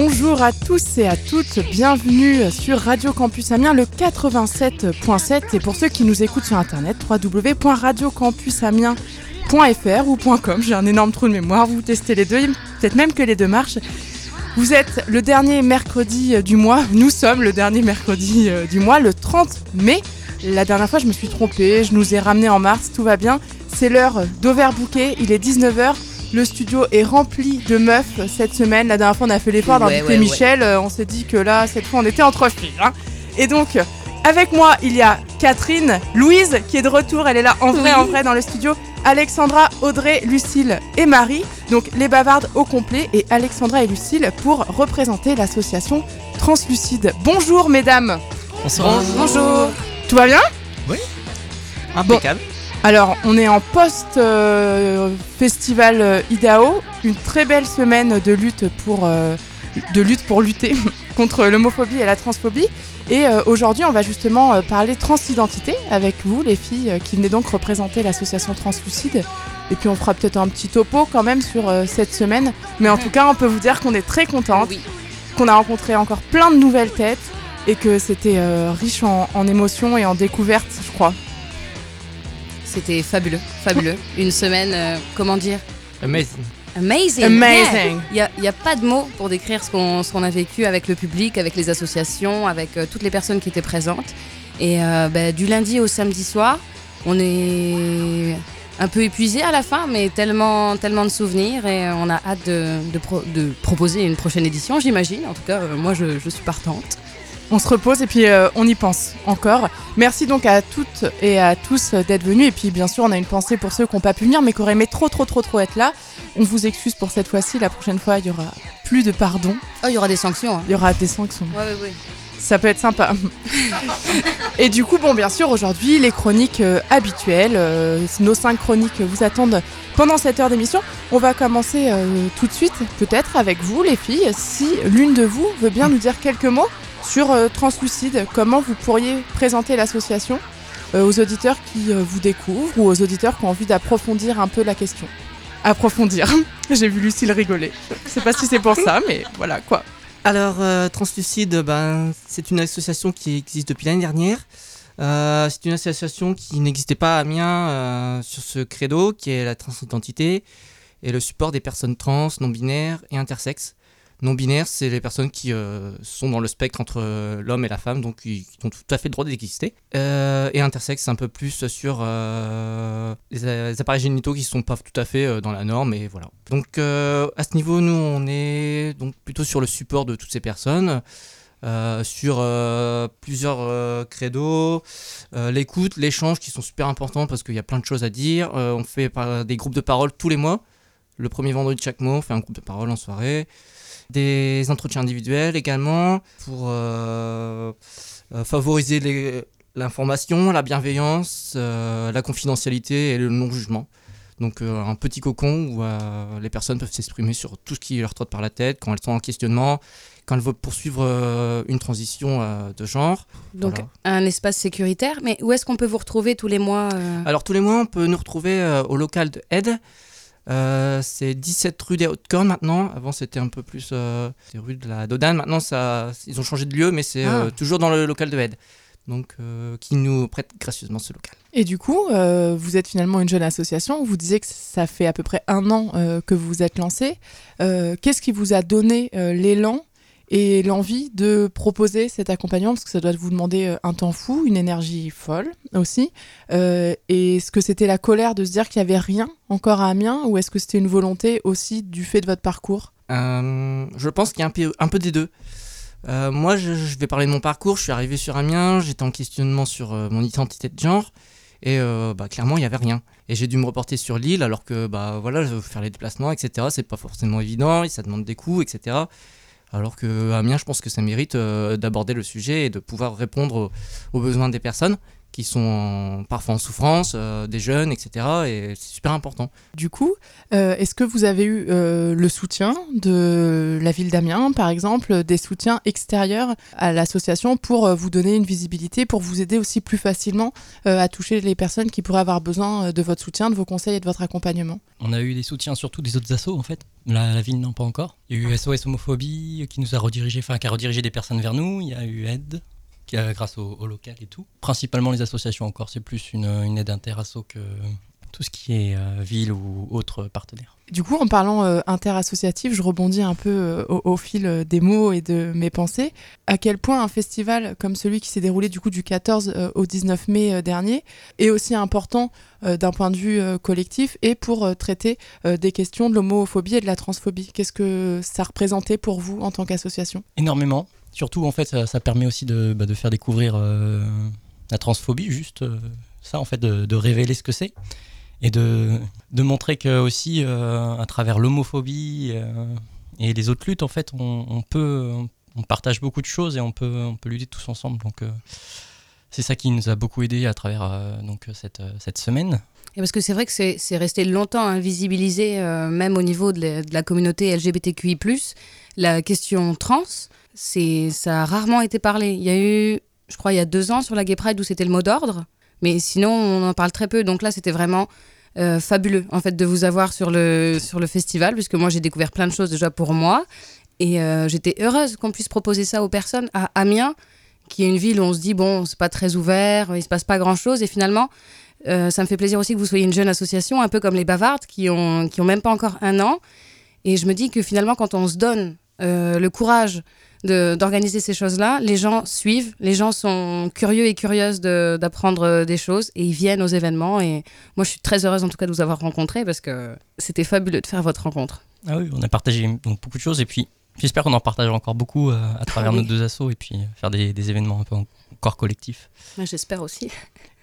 Bonjour à tous et à toutes, bienvenue sur Radio Campus Amiens le 87.7 et pour ceux qui nous écoutent sur internet www.radiocampusamiens.fr ou .com, j'ai un énorme trou de mémoire, vous testez les deux, peut-être même que les deux marchent. Vous êtes le dernier mercredi du mois, nous sommes le dernier mercredi euh, du mois, le 30 mai. La dernière fois je me suis trompée, je nous ai ramené en mars, tout va bien. C'est l'heure d'overbooker, il est 19h. Le studio est rempli de meufs cette semaine. La dernière fois, on a fait l'effort d'inviter ouais, Michel. Euh, On s'est dit que là, cette fois, on était entre filles. hein. Et donc, avec moi, il y a Catherine, Louise qui est de retour. Elle est là en vrai, Oui. en vrai dans le studio. Alexandra, Audrey, Lucille et Marie. Donc, les bavardes au complet. Et Alexandra et Lucille pour représenter l'association Translucide. Bonjour, mesdames. Bonsoir. Bonjour. Tout va bien? Impeccable. Alors, on est en post-festival euh, IDAO, une très belle semaine de lutte pour, euh, de lutte pour lutter contre l'homophobie et la transphobie. Et euh, aujourd'hui, on va justement euh, parler transidentité avec vous, les filles, euh, qui venez donc représenter l'association Translucide. Et puis, on fera peut-être un petit topo quand même sur euh, cette semaine. Mais en tout cas, on peut vous dire qu'on est très contente, Oui. qu'on a rencontré encore plein de nouvelles têtes et que c'était euh, riche en, en émotions et en découvertes, je crois. C'était fabuleux, fabuleux. Une semaine, euh, comment dire Amazing. Amazing. Amazing. Il n'y a, y a pas de mots pour décrire ce qu'on ce qu'on a vécu avec le public, avec les associations, avec euh, toutes les personnes qui étaient présentes. Et euh, bah, du lundi au samedi soir, on est un peu épuisé à la fin, mais tellement, tellement de souvenirs et on a hâte de, de pro- de proposer une prochaine édition, j'imagine. En tout cas, euh, moi, je, je suis partante. On se repose et puis euh, on y pense encore. Merci donc à toutes et à tous euh, d'être venus. Et puis bien sûr, on a une pensée pour ceux qui n'ont pas pu venir mais qui auraient aimé trop trop trop trop être là. On vous excuse pour cette fois-ci. La prochaine fois, il y aura plus de pardon. Oh, il y aura des sanctions. hein. Il y aura des sanctions. Ouais, ouais, ouais. Ça peut être sympa. et du coup, bon, bien sûr, aujourd'hui, les chroniques euh, habituelles, euh, nos cinq chroniques vous attendent pendant cette heure d'émission. On va commencer tout de suite, peut-être avec vous, les filles, si l'une de vous veut bien nous dire quelques mots sur euh, Translucide, comment vous pourriez présenter l'association euh, aux auditeurs qui euh, vous découvrent ou aux auditeurs qui ont envie d'approfondir un peu la question? Approfondir. J'ai vu Lucille rigoler. Je sais pas si c'est pour ça, mais voilà quoi. Alors, euh, Translucide, ben, c'est une association qui existe depuis l'année dernière. Euh, c'est une association qui n'existait pas à Amiens euh, sur ce credo qui est la transidentité et le support des personnes trans, non-binaires et intersexes. Non-binaires, c'est les personnes qui euh, sont dans le spectre entre euh, l'homme et la femme, donc qui, ont tout à fait le droit d'exister. Euh, et intersexes, c'est un peu plus sur les, appareils génitaux qui sont pas tout à fait dans la norme, et voilà. Donc à ce niveau, nous, on est donc plutôt sur le support de toutes ces personnes. sur plusieurs euh, credos, l'écoute, l'échange qui sont super importants parce qu'il y a plein de choses à dire. On fait des groupes de parole tous les mois. Le premier vendredi de chaque mois, on fait un groupe de parole en soirée. Des entretiens individuels également pour euh, euh, favoriser l'information, la bienveillance, euh, la confidentialité et le non-jugement. Donc euh, un petit cocon où les personnes peuvent s'exprimer sur tout ce qui leur trotte par la tête quand elles sont en questionnement, quand elles veulent poursuivre une transition de genre. Donc, Voilà. un espace sécuritaire. Mais où est-ce qu'on peut vous retrouver tous les mois Alors tous les mois, on peut nous retrouver au local de Aide. Euh, c'est 17 rue des Hautes-Cornes maintenant. Avant, c'était un peu plus euh, rue de la Dodane. Maintenant, ça, ils ont changé de lieu, mais c'est Ah. euh, toujours dans le local de Aide. Donc, qui nous prête gracieusement ce local. Et du coup, vous êtes finalement une jeune association. Vous disiez que ça fait à peu près un an que vous vous êtes lancé. Qu'est-ce qui vous a donné l'élan et l'envie de proposer cet accompagnement Parce que ça doit vous demander euh, un temps fou, une énergie folle aussi. Euh, et est-ce que c'était la colère de se dire qu'il n'y avait rien encore à Amiens ou est-ce que c'était une volonté aussi du fait de votre parcours? Euh, je pense qu'il y a un peu, des deux. Moi, je, vais parler de mon parcours. Je suis arrivé sur Amiens, j'étais en questionnement sur mon identité de genre. Et bah, clairement, il n'y avait rien. Et j'ai dû me reporter sur l'île alors que bah, voilà, faire les déplacements, etc. C'est pas forcément évident, ça demande des coûts, etc. Alors que Amiens, je pense que ça mérite euh, d'aborder le sujet et de pouvoir répondre aux, aux besoins des personnes qui sont en- parfois en souffrance, euh, des jeunes, etc. Et c'est super important. Du coup, euh, est-ce que vous avez eu euh, le soutien de la ville d'Amiens, par exemple, des soutiens extérieurs à l'association pour euh, vous donner une visibilité, pour vous aider aussi plus facilement euh, à toucher les personnes qui pourraient avoir besoin de votre soutien, de vos conseils et de votre accompagnement? On a eu des soutiens surtout des autres assos en fait. La, la ville non pas encore. Il y a eu SOS homophobie qui nous a redirigé, enfin qui a redirigé des personnes vers nous. Il y a eu aide grâce au, au local et tout. Principalement les associations encore. C'est plus une, une aide interasso que tout ce qui est euh, ville ou autres partenaires. Du coup, en parlant euh, interassociatif, je rebondis un peu euh, au, au fil euh, des mots et de mes pensées. À quel point un festival comme celui qui s'est déroulé du coup du 14 euh, au 19 mai dernier est aussi important d'un point de vue collectif et pour traiter des questions de l'homophobie et de la transphobie? Qu'est-ce que ça représentait pour vous en tant qu'association? Énormément. Surtout en fait ça, permet aussi de, bah, faire découvrir euh, la transphobie, juste euh, ça en fait, de, révéler ce que c'est. Et de, montrer que aussi euh, à travers l'homophobie et les autres luttes en fait on, peut on partage beaucoup de choses et on peut on peut lutter tous ensemble donc c'est ça qui nous a beaucoup aidé à travers donc cette, cette semaine Et parce que c'est vrai que c'est resté longtemps invisibilisé, même au niveau de la communauté LGBTQI+. La question trans, c'est ça a rarement été parlé. Il y a eu, je crois, il y a deux ans sur la Gay Pride où c'était le mot d'ordre, mais sinon on en parle très peu. Donc là, c'était vraiment euh, fabuleux en fait de vous avoir sur le sur le festival, puisque moi j'ai découvert plein de choses déjà pour moi, et euh, j'étais heureuse qu'on puisse proposer ça aux personnes à Amiens, qui est une ville où on se dit bon, c'est pas très ouvert, il se passe pas grand chose, et finalement euh, ça me fait plaisir aussi que vous soyez une jeune association, un peu comme les Bavardes, qui ont, qui ont même pas encore un an. Et je me dis que finalement, quand on se donne le courage d'organiser ces choses-là, les gens suivent, les gens sont curieux et curieuses de- d'apprendre euh, des choses et ils viennent aux événements. Et moi, je suis très heureuse en tout cas de vous avoir rencontrés parce que c'était fabuleux de faire votre rencontre. ah oui on a partagé donc, beaucoup de choses et puis j'espère qu'on en partagera encore beaucoup euh, à travers Ah oui. nos deux assos et puis euh, faire des, des événements un peu encore collectifs J'espère aussi.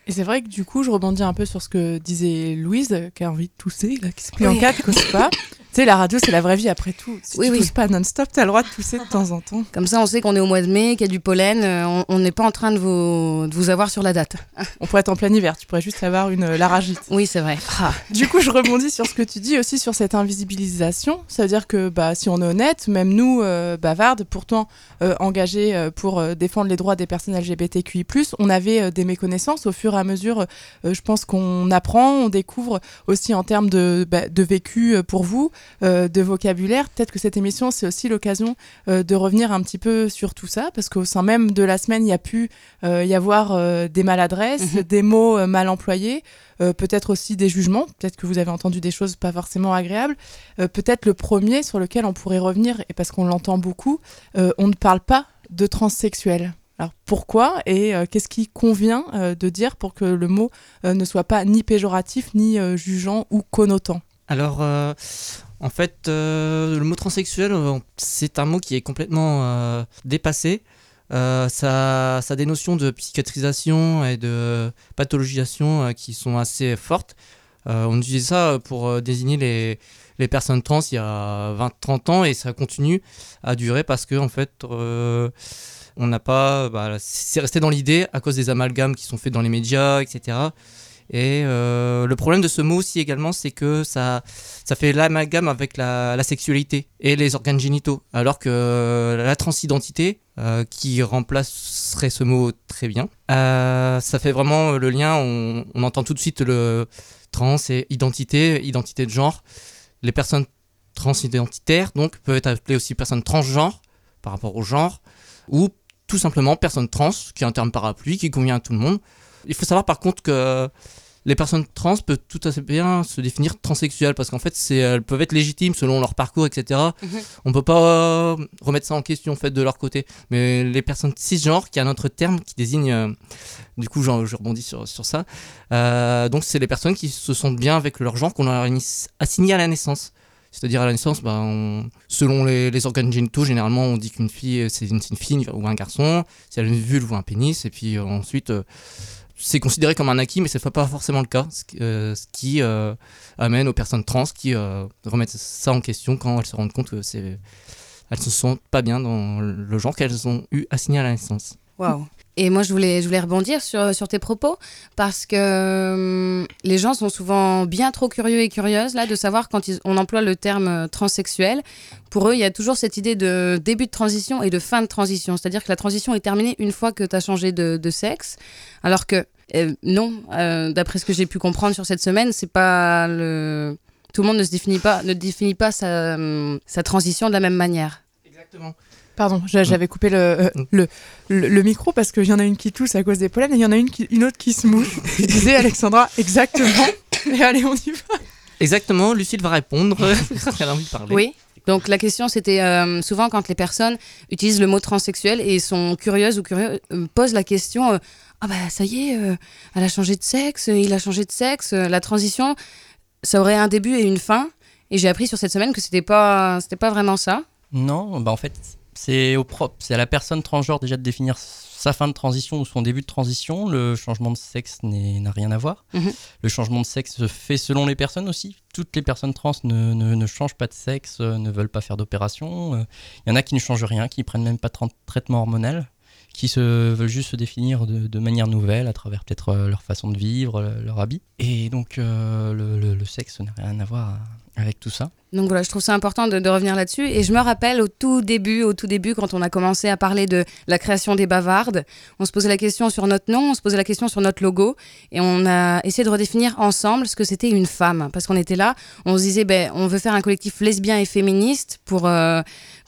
Et c'est vrai que du coup, je rebondis un peu sur ce que disait Louise, qui a envie de tousser, là, qui se plie Oui. en quatre, cause pas. Tu sais, la radio, c'est la vraie vie après tout. Si Oui, tu oui. tousses pas non-stop, t'as le droit de tousser de temps en temps. Comme ça, on sait qu'on est au mois de mai, qu'il y a du pollen. euh, on- n'est pas en train de vous, de vous avoir sur la date. On pourrait être en plein hiver, tu pourrais juste avoir une euh, laryngite. Oui, c'est vrai. Ah. Du coup, je rebondis sur ce que tu dis aussi sur cette invisibilisation. Ça veut dire que bah, si on est honnête, même nous, euh, bavardes, pourtant euh, engagés euh, pour défendre les droits des personnes LGBTQI+, on avait des méconnaissances au fur et à mesure. je pense qu'on apprend, on découvre aussi en termes de, bah, de vécu pour vous, euh, de vocabulaire. Peut-être que cette émission, c'est aussi l'occasion euh, de revenir un petit peu sur tout ça, parce qu'au sein même de la semaine, il y a pu euh, y avoir des maladresses, Mhm. des mots mal employés, peut-être aussi des jugements, peut-être que vous avez entendu des choses pas forcément agréables. Peut-être le premier sur lequel on pourrait revenir, et parce qu'on l'entend beaucoup, on ne parle pas de transsexuel. Alors pourquoi et euh, qu'est-ce qui convient euh, de dire pour que le mot euh, ne soit pas ni péjoratif, ni jugeant ou connotant? Alors, en fait, euh, le mot transsexuel, euh, c'est un mot qui est complètement euh, dépassé. Ça, ça a des notions de psychiatrisation et de pathologisation qui sont assez fortes. On utilisait ça pour désigner les, les personnes trans il y a 20-30 ans et ça continue à durer parce que en fait on n'a pas bah, c'est resté dans l'idée à cause des amalgames qui sont faits dans les médias etc et euh, le problème de ce mot aussi également c'est que ça ça fait l'amalgame avec la, sexualité et les organes génitaux. Alors que la transidentité euh, qui remplacerait ce mot très bien euh, ça fait vraiment le lien. On, on entend tout de suite le trans et identité identité de genre. Les personnes transidentitaires donc peuvent être appelées aussi personnes transgenres par rapport au genre ou tout simplement personnes trans qui est un terme parapluie qui convient à tout le monde il faut savoir par contre que les personnes trans peuvent tout à fait bien se définir transsexuelles parce qu'en fait c'est elles peuvent être légitimes selon leur parcours etc Mhm. on peut pas euh, remettre ça en question en fait de leur côté. Mais les personnes cisgenres qui est un autre terme qui désigne euh, du coup je rebondis sur, sur ça euh, donc c'est les personnes qui se sentent bien avec leur genre qu'on leur a assigné à la naissance. C'est-à-dire à la naissance, bah, on- selon les, les organes génitaux, généralement on dit qu'une fille c'est une, une fille ou un garçon, si elle a une vulve ou un pénis, et puis ensuite c'est considéré comme un acquis, mais ce n'est pas forcément le cas, ce qui, euh, euh, amène aux personnes trans qui euh, remettent ça en question quand elles se rendent compte que c'est elles se sentent pas bien dans le genre qu'elles ont eu assigné à la naissance. Waouh. Et moi, je voulais, je voulais rebondir sur, sur tes propos parce que euh, les gens sont souvent bien trop curieux et curieuses là de savoir quand ils- on emploie le terme euh, transsexuel. Pour eux, il y a toujours cette idée de début de transition et de fin de transition. C'est-à-dire que la transition est terminée une fois que tu as changé de, de sexe. Alors que euh, non, euh, d'après ce que j'ai pu comprendre sur cette semaine, c'est pas le. Tout le monde ne se définit pas, ne définit pas sa, hum, sa transition de la même manière. Exactement. Pardon, j'a- j'avais coupé le, euh, Mm. le, le, le micro parce qu'il y en a une qui tousse à cause des pollens et il y en a une, qui- une autre qui se mouche. Je disais Alexandra, exactement. Et allez, on y va. Exactement, Lucille va répondre. Elle a envie de parler. Oui. Donc la question c'était euh, souvent quand les personnes utilisent le mot transsexuel et sont curieuses ou curieux euh, posent la question euh, ah bah ça y est euh, elle a changé de sexe il a changé de sexe euh, la transition ça aurait un début et une fin et j'ai appris sur cette semaine que c'était pas c'était pas vraiment ça Non, bah en fait, c'est au propre, c'est à la personne transgenre déjà de définir sa fin de transition ou son début de transition. Le changement de sexe n'a rien à voir. Mhm. Le changement de sexe se fait selon les personnes aussi. Toutes les personnes trans ne, ne- ne changent pas de sexe, euh, ne veulent pas faire d'opération. Euh, Il y en a qui ne changent rien, qui prennent même pas de tra- traitement hormonal, qui se veulent juste se définir de, de manière nouvelle à travers peut-être euh, leur façon de vivre, euh, leur habit. Et donc euh, le, le- le sexe n'a rien à voir avec tout ça. Donc voilà, je trouve ça important de, revenir là-dessus. Et je me rappelle au tout début, au tout début, quand on a commencé à parler de la création des bavardes, on se posait la question sur notre nom, on se posait la question sur notre logo, et on a essayé de redéfinir ensemble ce que c'était une femme. Parce qu'on était là, on se disait, ben, on veut faire un collectif lesbien et féministe pour, euh,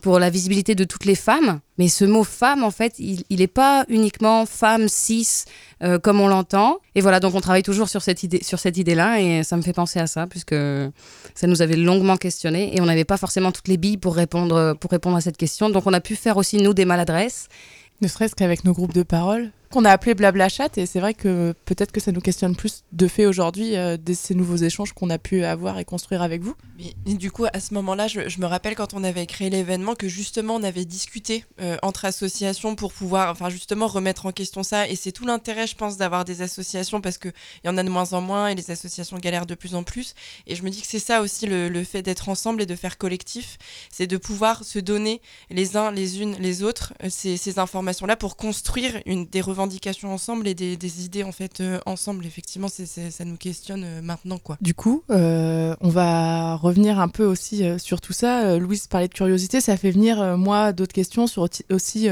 pour la visibilité de toutes les femmes. Mais ce mot femme, en fait, il n'est pas uniquement femme, cis, euh, comme on l'entend. Et voilà, donc on travaille toujours sur cette idée, sur cette idée-là, et ça me fait penser à ça, puisque ça nous avait longuement questionné et on n'avait pas forcément toutes les billes pour répondre, pour répondre à cette question. Donc on a pu faire aussi, nous, des maladresses. Ne serait-ce qu'avec nos groupes de parole qu'on a appelé Blabla Chat et c'est vrai que peut-être que ça nous questionne plus de fait aujourd'hui euh, de ces nouveaux échanges qu'on a pu avoir et construire avec vous. Mais, du coup, à ce moment-là, je, me rappelle quand on avait créé l'événement que justement on avait discuté euh, entre associations pour pouvoir, enfin justement remettre en question ça. Et c'est tout l'intérêt, je pense, d'avoir des associations parce que il y en a de moins en moins et les associations galèrent de plus en plus. Et je me dis que c'est ça aussi le, fait d'être ensemble et de faire collectif, c'est de pouvoir se donner les uns les unes les autres euh, ces, ces informations-là pour construire une des revendications ensemble et des, des idées en fait euh, ensemble. Effectivement, c'est c'est- ça nous questionne euh, maintenant quoi. Du coup, euh, on va revenir un peu aussi euh, sur tout ça. Euh, Louise parlait de curiosité, ça fait venir euh, moi d'autres questions sur aussi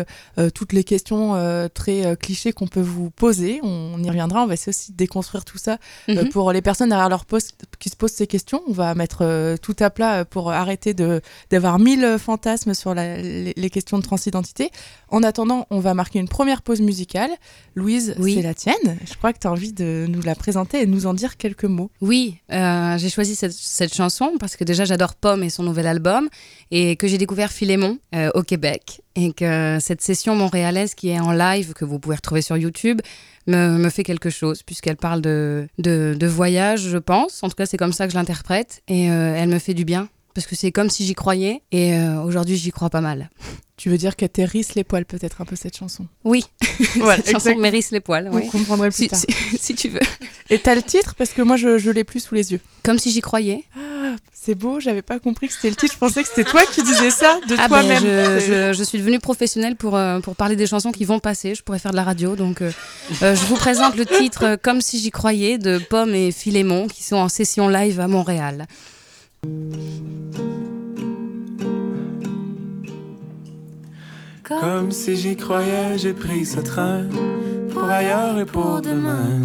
toutes les questions euh, très euh, clichés qu'on peut vous poser. On, y reviendra, on va essayer aussi de déconstruire tout ça euh, Mhm. pour les personnes derrière leur poste qui se posent ces questions. On va mettre euh, tout à plat pour arrêter de d'avoir mille fantasmes sur la- les, les questions de transidentité. En attendant, on va marquer une première pause musicale. Louise, Oui. c'est la tienne. Je crois que tu as envie de nous la présenter et nous en dire quelques mots. Oui, euh, j'ai choisi cette, cette chanson parce que déjà j'adore Pomme et son nouvel album et que j'ai découvert Philémon euh, au Québec et que cette session montréalaise qui est en live, que vous pouvez retrouver sur YouTube, me, me fait quelque chose puisqu'elle parle de, de, de voyage, je pense. En tout cas, c'est comme ça que je l'interprète et euh, elle me fait du bien parce que c'est comme si j'y croyais et euh, aujourd'hui j'y crois pas mal. Tu veux dire qu'elle t'hérisse les poils peut-être un peu cette chanson Oui, Voilà, cette chanson exact. mérisse les poils. Vous oui. comprendrez plus Si, tard. si- si tu veux. Et t'as le titre parce que moi je, je l'ai plus sous les yeux. Comme si j'y croyais. Ah, c'est beau, j'avais pas compris que c'était le titre. Je pensais que c'était toi qui disais ça de Ah ben, toi-même. je, C'est- je- je suis devenue professionnelle pour, euh, pour parler des chansons qui vont passer. Je pourrais faire de la radio. Donc, euh, je vous présente le titre Comme si j'y croyais de Pomme et Philémon qui sont en session live à Montréal. Comme si j'y croyais, j'ai pris ce train pour ailleurs et pour demain.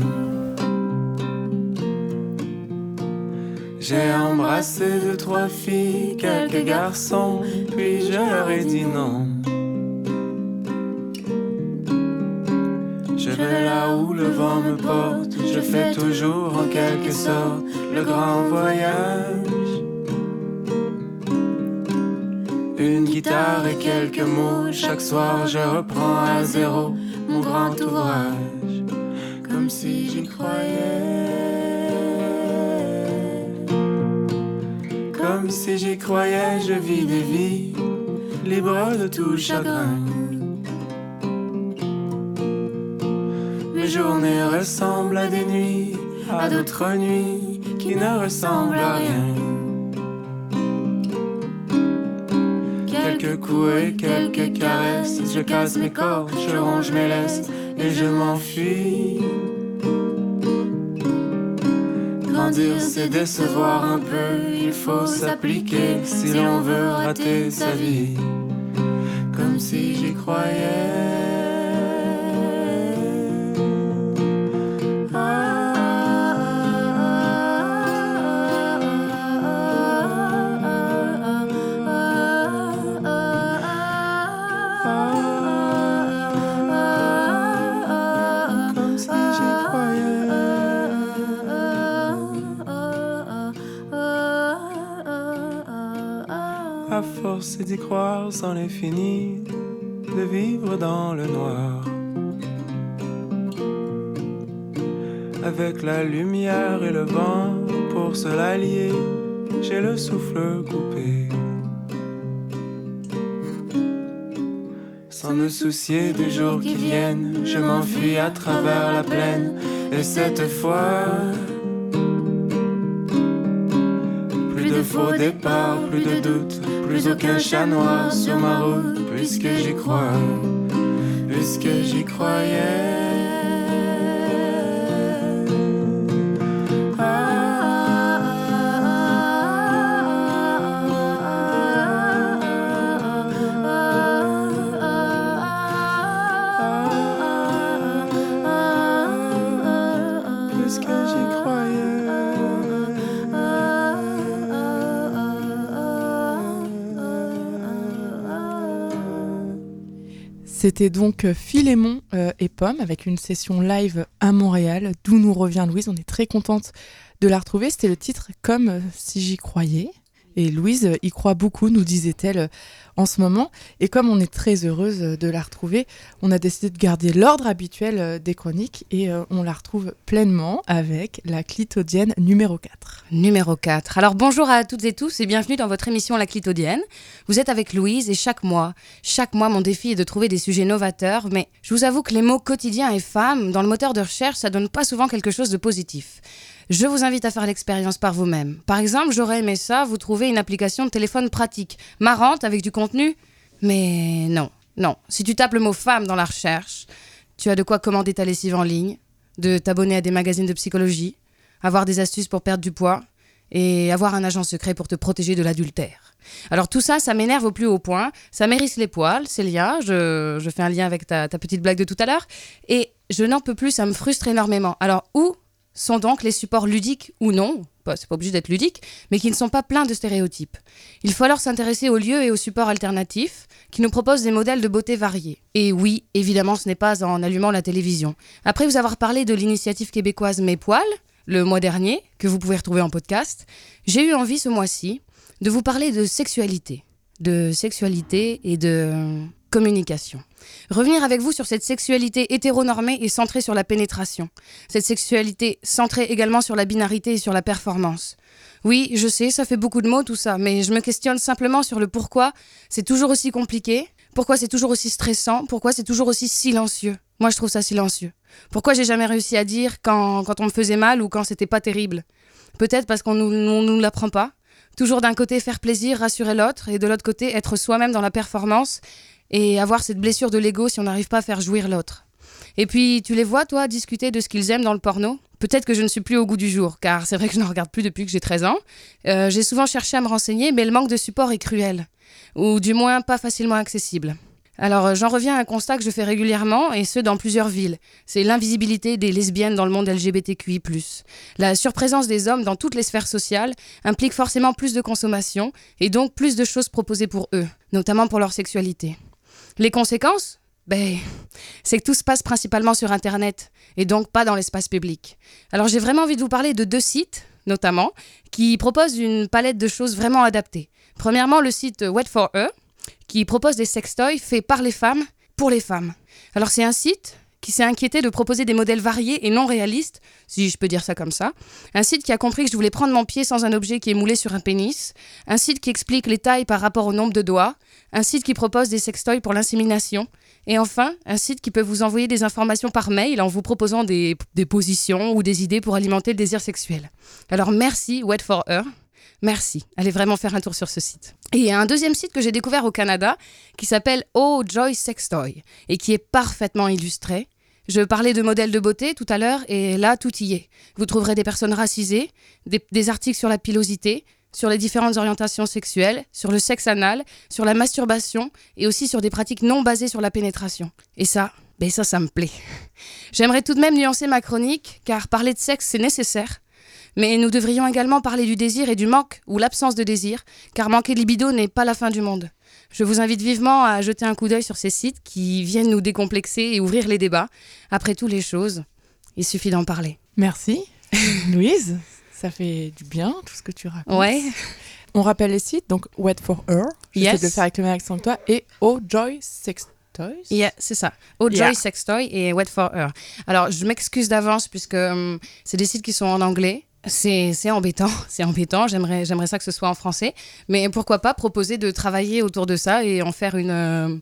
J'ai embrassé deux, trois filles, quelques garçons, puis je leur ai dit non. Je vais là où le vent me porte, je fais toujours en quelque sorte le grand voyage. Une guitare et quelques mots, chaque soir je reprends à zéro mon grand ouvrage, comme si j'y croyais. Comme si j'y croyais, je vis des vies libres de tout chagrin. Mes journées ressemblent à des nuits, à d'autres nuits qui ne ressemblent à rien. Quelques coups et quelques caresses, je casse mes cordes, je ronge mes laisses et je m'enfuis. Grandir, c'est décevoir un peu, il faut s'appliquer si l'on veut rater sa vie. Comme si j'y croyais. Force d'y croire, c'en est fini de vivre dans le noir. Avec la lumière et le vent pour se l'allier, j'ai le souffle coupé. Sans me soucier des jours qui viennent, je m'enfuis à travers la plaine. Et cette fois, plus de faux départs, plus de doutes, plus aucun chat noir sur ma route, puisque j'y crois, puisque j'y croyais. C'était donc euh, Philémon euh, et Pomme avec une session live à Montréal, d'où nous revient Louise. On est très contente de la retrouver. C'était le titre Comme euh, si j'y croyais. Et Louise euh, y croit beaucoup, nous disait-elle euh, en ce moment. Et comme on est très heureuse euh, de la retrouver, on a décidé de garder l'ordre habituel des chroniques et on la retrouve pleinement avec la clitodienne numéro 4. Numéro 4. Alors bonjour à toutes et tous et bienvenue dans votre émission La Clitodienne. Vous êtes avec Louise et chaque mois, chaque mois mon défi est de trouver des sujets novateurs, mais je vous avoue que les mots quotidien et femme dans le moteur de recherche, ça donne pas souvent quelque chose de positif. Je vous invite à faire l'expérience par vous-même. Par exemple, j'aurais aimé ça, vous trouver une application de téléphone pratique, marrante avec du contenu, mais non, non. Si tu tapes le mot femme dans la recherche, tu as de quoi commander ta lessive en ligne, de t'abonner à des magazines de psychologie, avoir des astuces pour perdre du poids et avoir un agent secret pour te protéger de l'adultère. Alors tout ça, ça m'énerve au plus haut point, ça m'érisse les poils, c'est lien, je, je fais un lien avec ta, ta petite blague de tout à l'heure, et je n'en peux plus, ça me frustre énormément. Alors où sont donc les supports ludiques ou non C'est pas obligé d'être ludique, mais qui ne sont pas pleins de stéréotypes. Il faut alors s'intéresser aux lieux et aux supports alternatifs qui nous proposent des modèles de beauté variés. Et oui, évidemment, ce n'est pas en allumant la télévision. Après vous avoir parlé de l'initiative québécoise Mes Poils, le mois dernier, que vous pouvez retrouver en podcast, j'ai eu envie ce mois-ci de vous parler de sexualité. De sexualité et de communication. Revenir avec vous sur cette sexualité hétéronormée et centrée sur la pénétration. Cette sexualité centrée également sur la binarité et sur la performance. Oui, je sais, ça fait beaucoup de mots tout ça, mais je me questionne simplement sur le pourquoi c'est toujours aussi compliqué, pourquoi c'est toujours aussi stressant, pourquoi c'est toujours aussi silencieux. Moi, je trouve ça silencieux. Pourquoi j'ai jamais réussi à dire quand, quand on me faisait mal ou quand c'était pas terrible? Peut-être parce qu'on nous, nous l'apprend pas. Toujours d'un côté faire plaisir, rassurer l'autre, et de l'autre côté être soi-même dans la performance et avoir cette blessure de l'ego si on n'arrive pas à faire jouir l'autre. Et puis, tu les vois, toi, discuter de ce qu'ils aiment dans le porno? Peut-être que je ne suis plus au goût du jour, car c'est vrai que je n'en regarde plus depuis que j'ai 13 ans. Euh, j'ai souvent cherché à me renseigner, mais le manque de support est cruel, ou du moins pas facilement accessible. Alors, euh, j'en reviens à un constat que je fais régulièrement, et ce, dans plusieurs villes. C'est l'invisibilité des lesbiennes dans le monde LGBTQI+. La surprésence des hommes dans toutes les sphères sociales implique forcément plus de consommation, et donc plus de choses proposées pour eux, notamment pour leur sexualité. Les conséquences? Ben, c'est que tout se passe principalement sur Internet et donc pas dans l'espace public. Alors j'ai vraiment envie de vous parler de deux sites, notamment, qui proposent une palette de choses vraiment adaptées. Premièrement, le site Wet for Her, qui propose des sextoys faits par les femmes pour les femmes. Alors c'est un site qui s'est inquiété de proposer des modèles variés et non réalistes, si je peux dire ça comme ça. Un site qui a compris que je voulais prendre mon pied sans un objet qui est moulé sur un pénis. Un site qui explique les tailles par rapport au nombre de doigts. Un site qui propose des sextoys pour l'insémination. Et enfin, un site qui peut vous envoyer des informations par mail en vous proposant des, positions ou des idées pour alimenter le désir sexuel. Alors merci Wet for Her. Merci. Allez vraiment faire un tour sur ce site. Et il y a un deuxième site que j'ai découvert au Canada qui s'appelle Oh Joy Sextoy et qui est parfaitement illustré. Je parlais de modèles de beauté tout à l'heure et là tout y est. Vous trouverez des personnes racisées, des articles sur la pilosité, sur les différentes orientations sexuelles, sur le sexe anal, sur la masturbation et aussi sur des pratiques non basées sur la pénétration. Et ça, ben ça, ça me plaît. J'aimerais tout de même nuancer ma chronique, car parler de sexe, c'est nécessaire. Mais nous devrions également parler du désir et du manque ou l'absence de désir, car manquer de libido n'est pas la fin du monde. Je vous invite vivement à jeter un coup d'œil sur ces sites qui viennent nous décomplexer et ouvrir les débats. Après tout, les choses, il suffit d'en parler. Merci. Louise, ça fait du bien tout ce que tu racontes. Ouais. On rappelle les sites, donc Wet for Her, j'essaie Yes. de le faire avec le même accent que toi, et Oh Joy Sex Toys. Yeah, c'est ça. Oh Joy Yeah. Sextoy et Wet for Her. Alors, je m'excuse d'avance puisque hum, c'est des sites qui sont en anglais. C'est c'est embêtant, c'est embêtant. J'aimerais j'aimerais ça que ce soit en français. Mais pourquoi pas proposer de travailler autour de ça et en faire une, euh,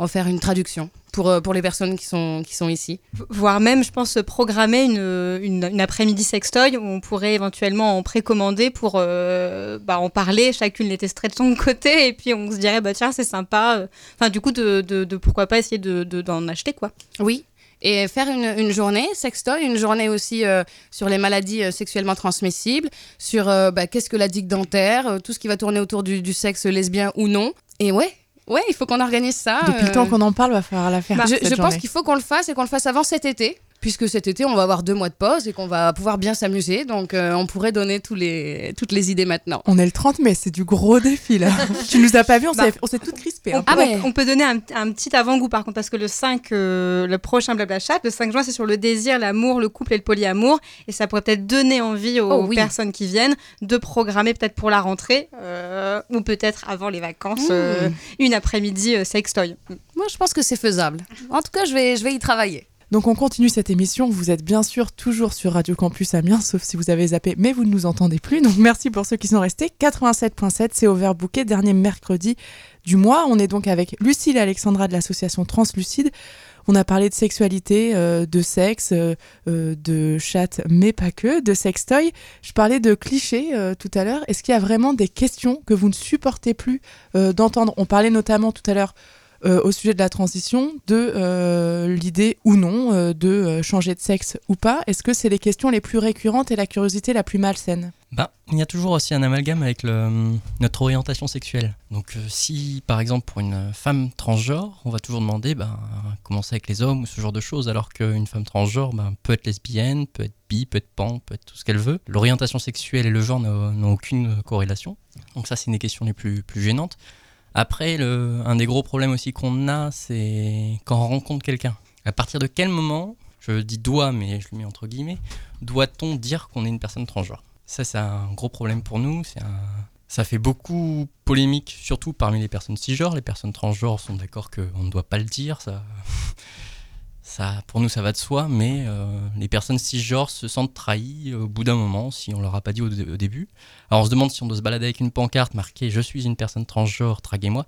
en faire une traduction pour, euh, pour les personnes qui sont, qui sont ici. voire même, je pense, programmer une, une, une après-midi sextoy où on pourrait éventuellement en précommander pour euh, bah, en parler. Chacune les testerait de son côté et puis on se dirait, bah tiens, c'est sympa. Enfin, du coup, de, de, de pourquoi pas essayer d'en de, d'en acheter, quoi. Oui. Et faire une, une journée sextoy, une journée aussi euh, sur les maladies euh, sexuellement transmissibles, sur euh, bah, qu'est-ce que la digue dentaire, euh, tout ce qui va tourner autour du, du sexe lesbien ou non. Et ouais, ouais, il faut qu'on organise ça. Depuis le euh, temps qu'on en parle, va falloir la faire. je cette je pense qu'il faut qu'on le fasse et qu'on le fasse avant cet été. Puisque cet été, on va avoir deux mois de pause et qu'on va pouvoir bien s'amuser. Donc, euh, on pourrait donner tous les, toutes les idées maintenant. On est le 30 mai, c'est du gros défi là. tu nous as pas vu, on Bah, s'est on s'est toutes crispées. On, hein. Ah, peut, mais- on peut donner un, un petit avant-goût par contre, parce que le 5, euh, le prochain Blabla Chat, le 5 juin, c'est sur le désir, l'amour, le couple et le polyamour. Et ça pourrait peut-être donner envie aux Oh oui. personnes qui viennent de programmer peut-être pour la rentrée euh, ou peut-être avant les vacances euh, Mmh. une après-midi euh, sextoy. Moi, je pense que c'est faisable. En tout cas, je vais, je vais y travailler. Donc on continue cette émission. Vous êtes bien sûr toujours sur Radio Campus Amiens, sauf si vous avez zappé, mais vous ne nous entendez plus. Donc merci pour ceux qui sont restés. 87.7, c'est Overbooké, dernier mercredi du mois. On est donc avec Lucille Alexandra de l'association Translucide. On a parlé de sexualité, euh, de sexe, euh, euh, de chat, mais pas que, de sextoy. Je parlais de clichés tout à l'heure. Est-ce qu'il y a vraiment des questions que vous ne supportez plus d'entendre? On parlait notamment tout à l'heure euh, au sujet de la transition, de euh, l'idée ou non euh, de changer de sexe ou pas. Est-ce que c'est les questions les plus récurrentes et la curiosité la plus malsaine? Ben, il y a toujours aussi un amalgame avec notre orientation sexuelle. Donc, si par exemple pour une femme transgenre, on va toujours demander ben, comment c'est avec les hommes ou ce genre de choses, alors qu'une femme transgenre ben, peut être lesbienne, peut être bi, peut être pan, peut être tout ce qu'elle veut. L'orientation sexuelle et le genre n'ont n'ont aucune corrélation. Donc, ça, c'est une des questions les plus, plus gênantes. Après, un des gros problèmes aussi qu'on a, c'est quand on rencontre quelqu'un. À partir de quel moment, je dis doit, mais je le mets entre guillemets, doit-on dire qu'on est une personne transgenre? Ça, c'est un gros problème pour nous. Ça fait beaucoup polémique, surtout parmi les personnes cisgenres. Les personnes transgenres sont d'accord qu'on ne doit pas le dire. Ça... Ça, pour nous, ça va de soi, mais euh, les personnes cisgenres se sentent trahies au bout d'un moment si on leur a pas dit au, dé- au début. Alors on se demande si on doit se balader avec une pancarte marquée Je suis une personne transgenre, traguez-moi.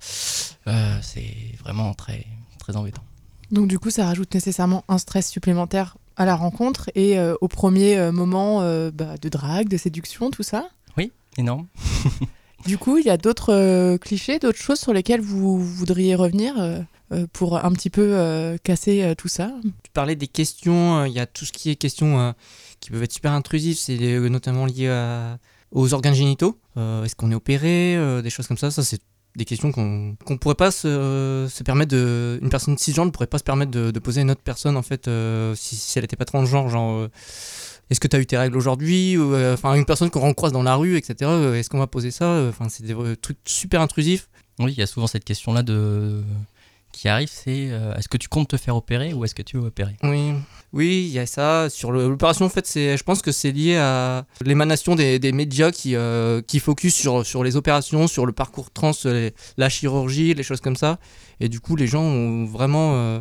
Euh, c'est vraiment très, très embêtant. Donc du coup, ça rajoute nécessairement un stress supplémentaire à la rencontre et euh, au premier euh, moment euh, bah, de drague, de séduction, tout ça? Énorme. Du coup, il y a d'autres euh, clichés, d'autres choses sur lesquelles vous voudriez revenir euh, euh, pour un petit peu euh, casser euh, tout ça. Tu parlais des questions, euh, il y a tout ce qui est questions euh, qui peuvent être super intrusives, c'est euh, notamment lié à- aux organes génitaux. Euh, Est-ce qu'on est opéré euh, Des choses comme ça, ça c'est des questions qu'on qu'on pourrait pas se, se permettre de... Une personne cisgenre ne pourrait pas se permettre de, de poser à une autre personne en fait euh, si, si elle n'était pas transgenre, genre... euh, est-ce que tu as eu tes règles aujourd'hui? Ou, euh, Enfin, une personne qu'on croise dans la rue, etc. euh, Est-ce qu'on va poser ça? Euh, Enfin, c'est des euh, trucs super intrusifs. Oui, il y a souvent cette question-là de... qui arrive, c'est euh, est-ce que tu comptes te faire opérer ou est-ce que tu veux opérer? Oui, oui, il y a ça. Sur l'opération, en fait, je pense que c'est lié à l'émanation des, des médias qui, euh, qui focus sur, sur les opérations, sur le parcours trans, la chirurgie, les choses comme ça. Et du coup, les gens ont vraiment euh,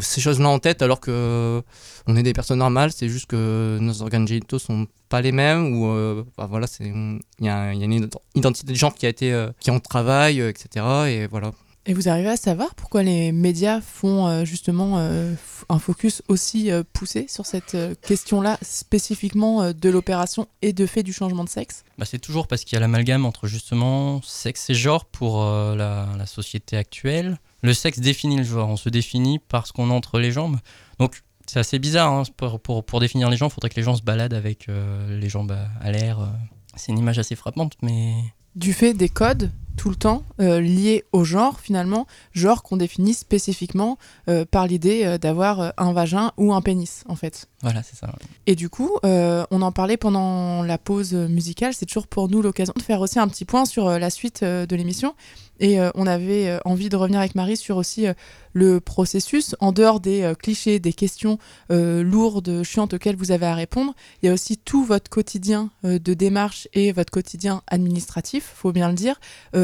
ces choses-là en tête, alors que euh, on est des personnes normales. C'est juste que nos organes génitaux sont pas les mêmes ou bah, voilà, il y, y a une identité de genre qui a été qui en travail, etc. Et voilà. Et vous arrivez à savoir pourquoi les médias font euh, justement euh, un focus aussi euh, poussé sur cette question-là, spécifiquement de l'opération et de fait du changement de sexe? Bah, c'est toujours parce qu'il y a l'amalgame entre justement sexe et genre pour la, la société actuelle. Le sexe définit le genre, on se définit parce qu'on a entre les jambes. Donc c'est assez bizarre, hein, pour, pour, pour définir les gens, il faudrait que les gens se baladent avec les jambes à, l'air. C'est une image assez frappante, mais Du fait des codes, tout le temps, euh, liés au genre finalement, genre qu'on définit spécifiquement euh, par l'idée euh, d'avoir un vagin ou un pénis en fait. voilà, c'est ça. ouais. Et du coup, on en parlait pendant la pause musicale. C'est toujours pour nous l'occasion de faire aussi un petit point sur la suite de l'émission. Et on avait envie de revenir avec Marie sur aussi le processus, en dehors des clichés, des questions lourdes, chiantes auxquelles vous avez à répondre. Il y a aussi tout votre quotidien de démarche et votre quotidien administratif, faut bien le dire,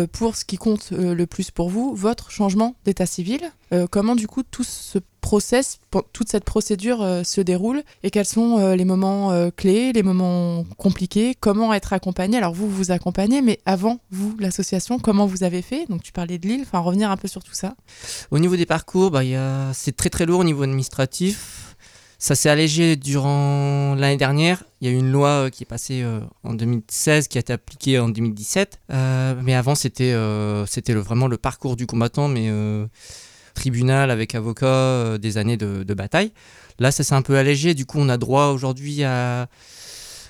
pour ce qui compte euh, le plus pour vous, votre changement d'état civil. Euh, comment du coup tout ce process, toute cette procédure euh, se déroule et quels sont euh, les moments euh, clés, les moments compliqués, comment être accompagné? Alors vous, vous accompagnez, mais avant, vous, l'association, comment vous avez fait? Donc tu parlais de Lille, enfin revenir un peu sur tout ça. Au niveau des parcours, bah, a... c'est très très lourd au niveau administratif. Ça s'est allégé durant l'année dernière. Il y a eu une loi euh, qui est passée euh, en 2016 qui a été appliquée en 2017. Euh, mais avant, c'était vraiment le parcours du combattant, mais tribunal avec avocat, des années de, bataille. Là, ça s'est un peu allégé. Du coup, on a droit aujourd'hui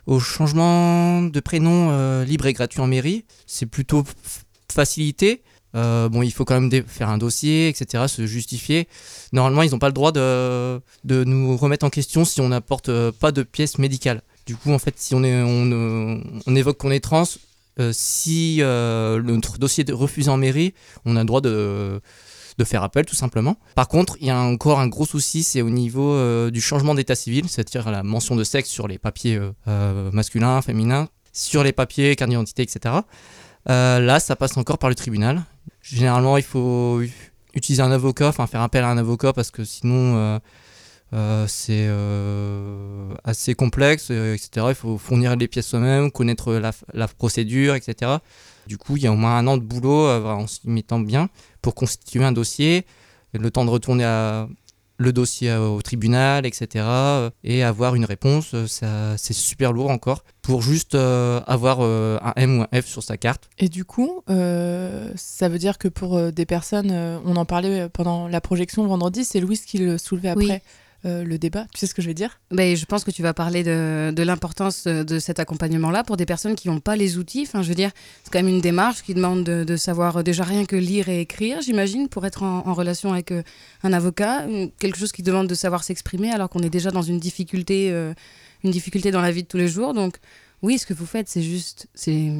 au changement de prénom libre et gratuit en mairie. C'est plutôt facilité. Euh, bon, il faut quand même faire un dossier, etc., se justifier. Normalement, ils n'ont pas le droit de, de nous remettre en question si on n'apporte euh, pas de pièces médicales. Du coup, en fait, si on, est, on, euh, évoque qu'on est trans, si notre dossier est refusé en mairie, on a le droit de, de faire appel, tout simplement. Par contre, il y a encore un gros souci, c'est au niveau du changement d'état civil, c'est-à-dire la mention de sexe sur les papiers masculins, féminins, sur les papiers, carte d'identité, etc. Là, ça passe encore par le tribunal. Généralement, il faut utiliser un avocat, enfin faire appel à un avocat parce que sinon euh, euh, c'est euh, assez complexe, etc. Il faut fournir les pièces soi-même, connaître la, la procédure, etc. Du coup, il y a au moins un an de boulot euh, en s'y mettant bien pour constituer un dossier, le temps de retourner à- le dossier au tribunal, etc. euh, Et avoir une réponse, euh, ça, c'est super lourd encore pour juste euh, avoir euh, un M ou un F sur sa carte. Et du coup, euh, ça veut dire que pour des personnes, on en parlait pendant la projection vendredi, c'est Louise qui le soulevait Oui. Euh, le débat. Tu sais ce que je vais dire? Ben, je pense que tu vas parler de, de l'importance de, cet accompagnement-là pour des personnes qui n'ont pas les outils. Je veux dire, c'est quand même une démarche qui demande de, savoir déjà rien que lire et écrire, j'imagine, pour être en, relation avec euh, un avocat. Quelque chose qui demande de savoir s'exprimer alors qu'on est déjà dans une difficulté, euh, une difficulté dans la vie de tous les jours. Donc, oui, ce que vous faites, c'est juste, c'est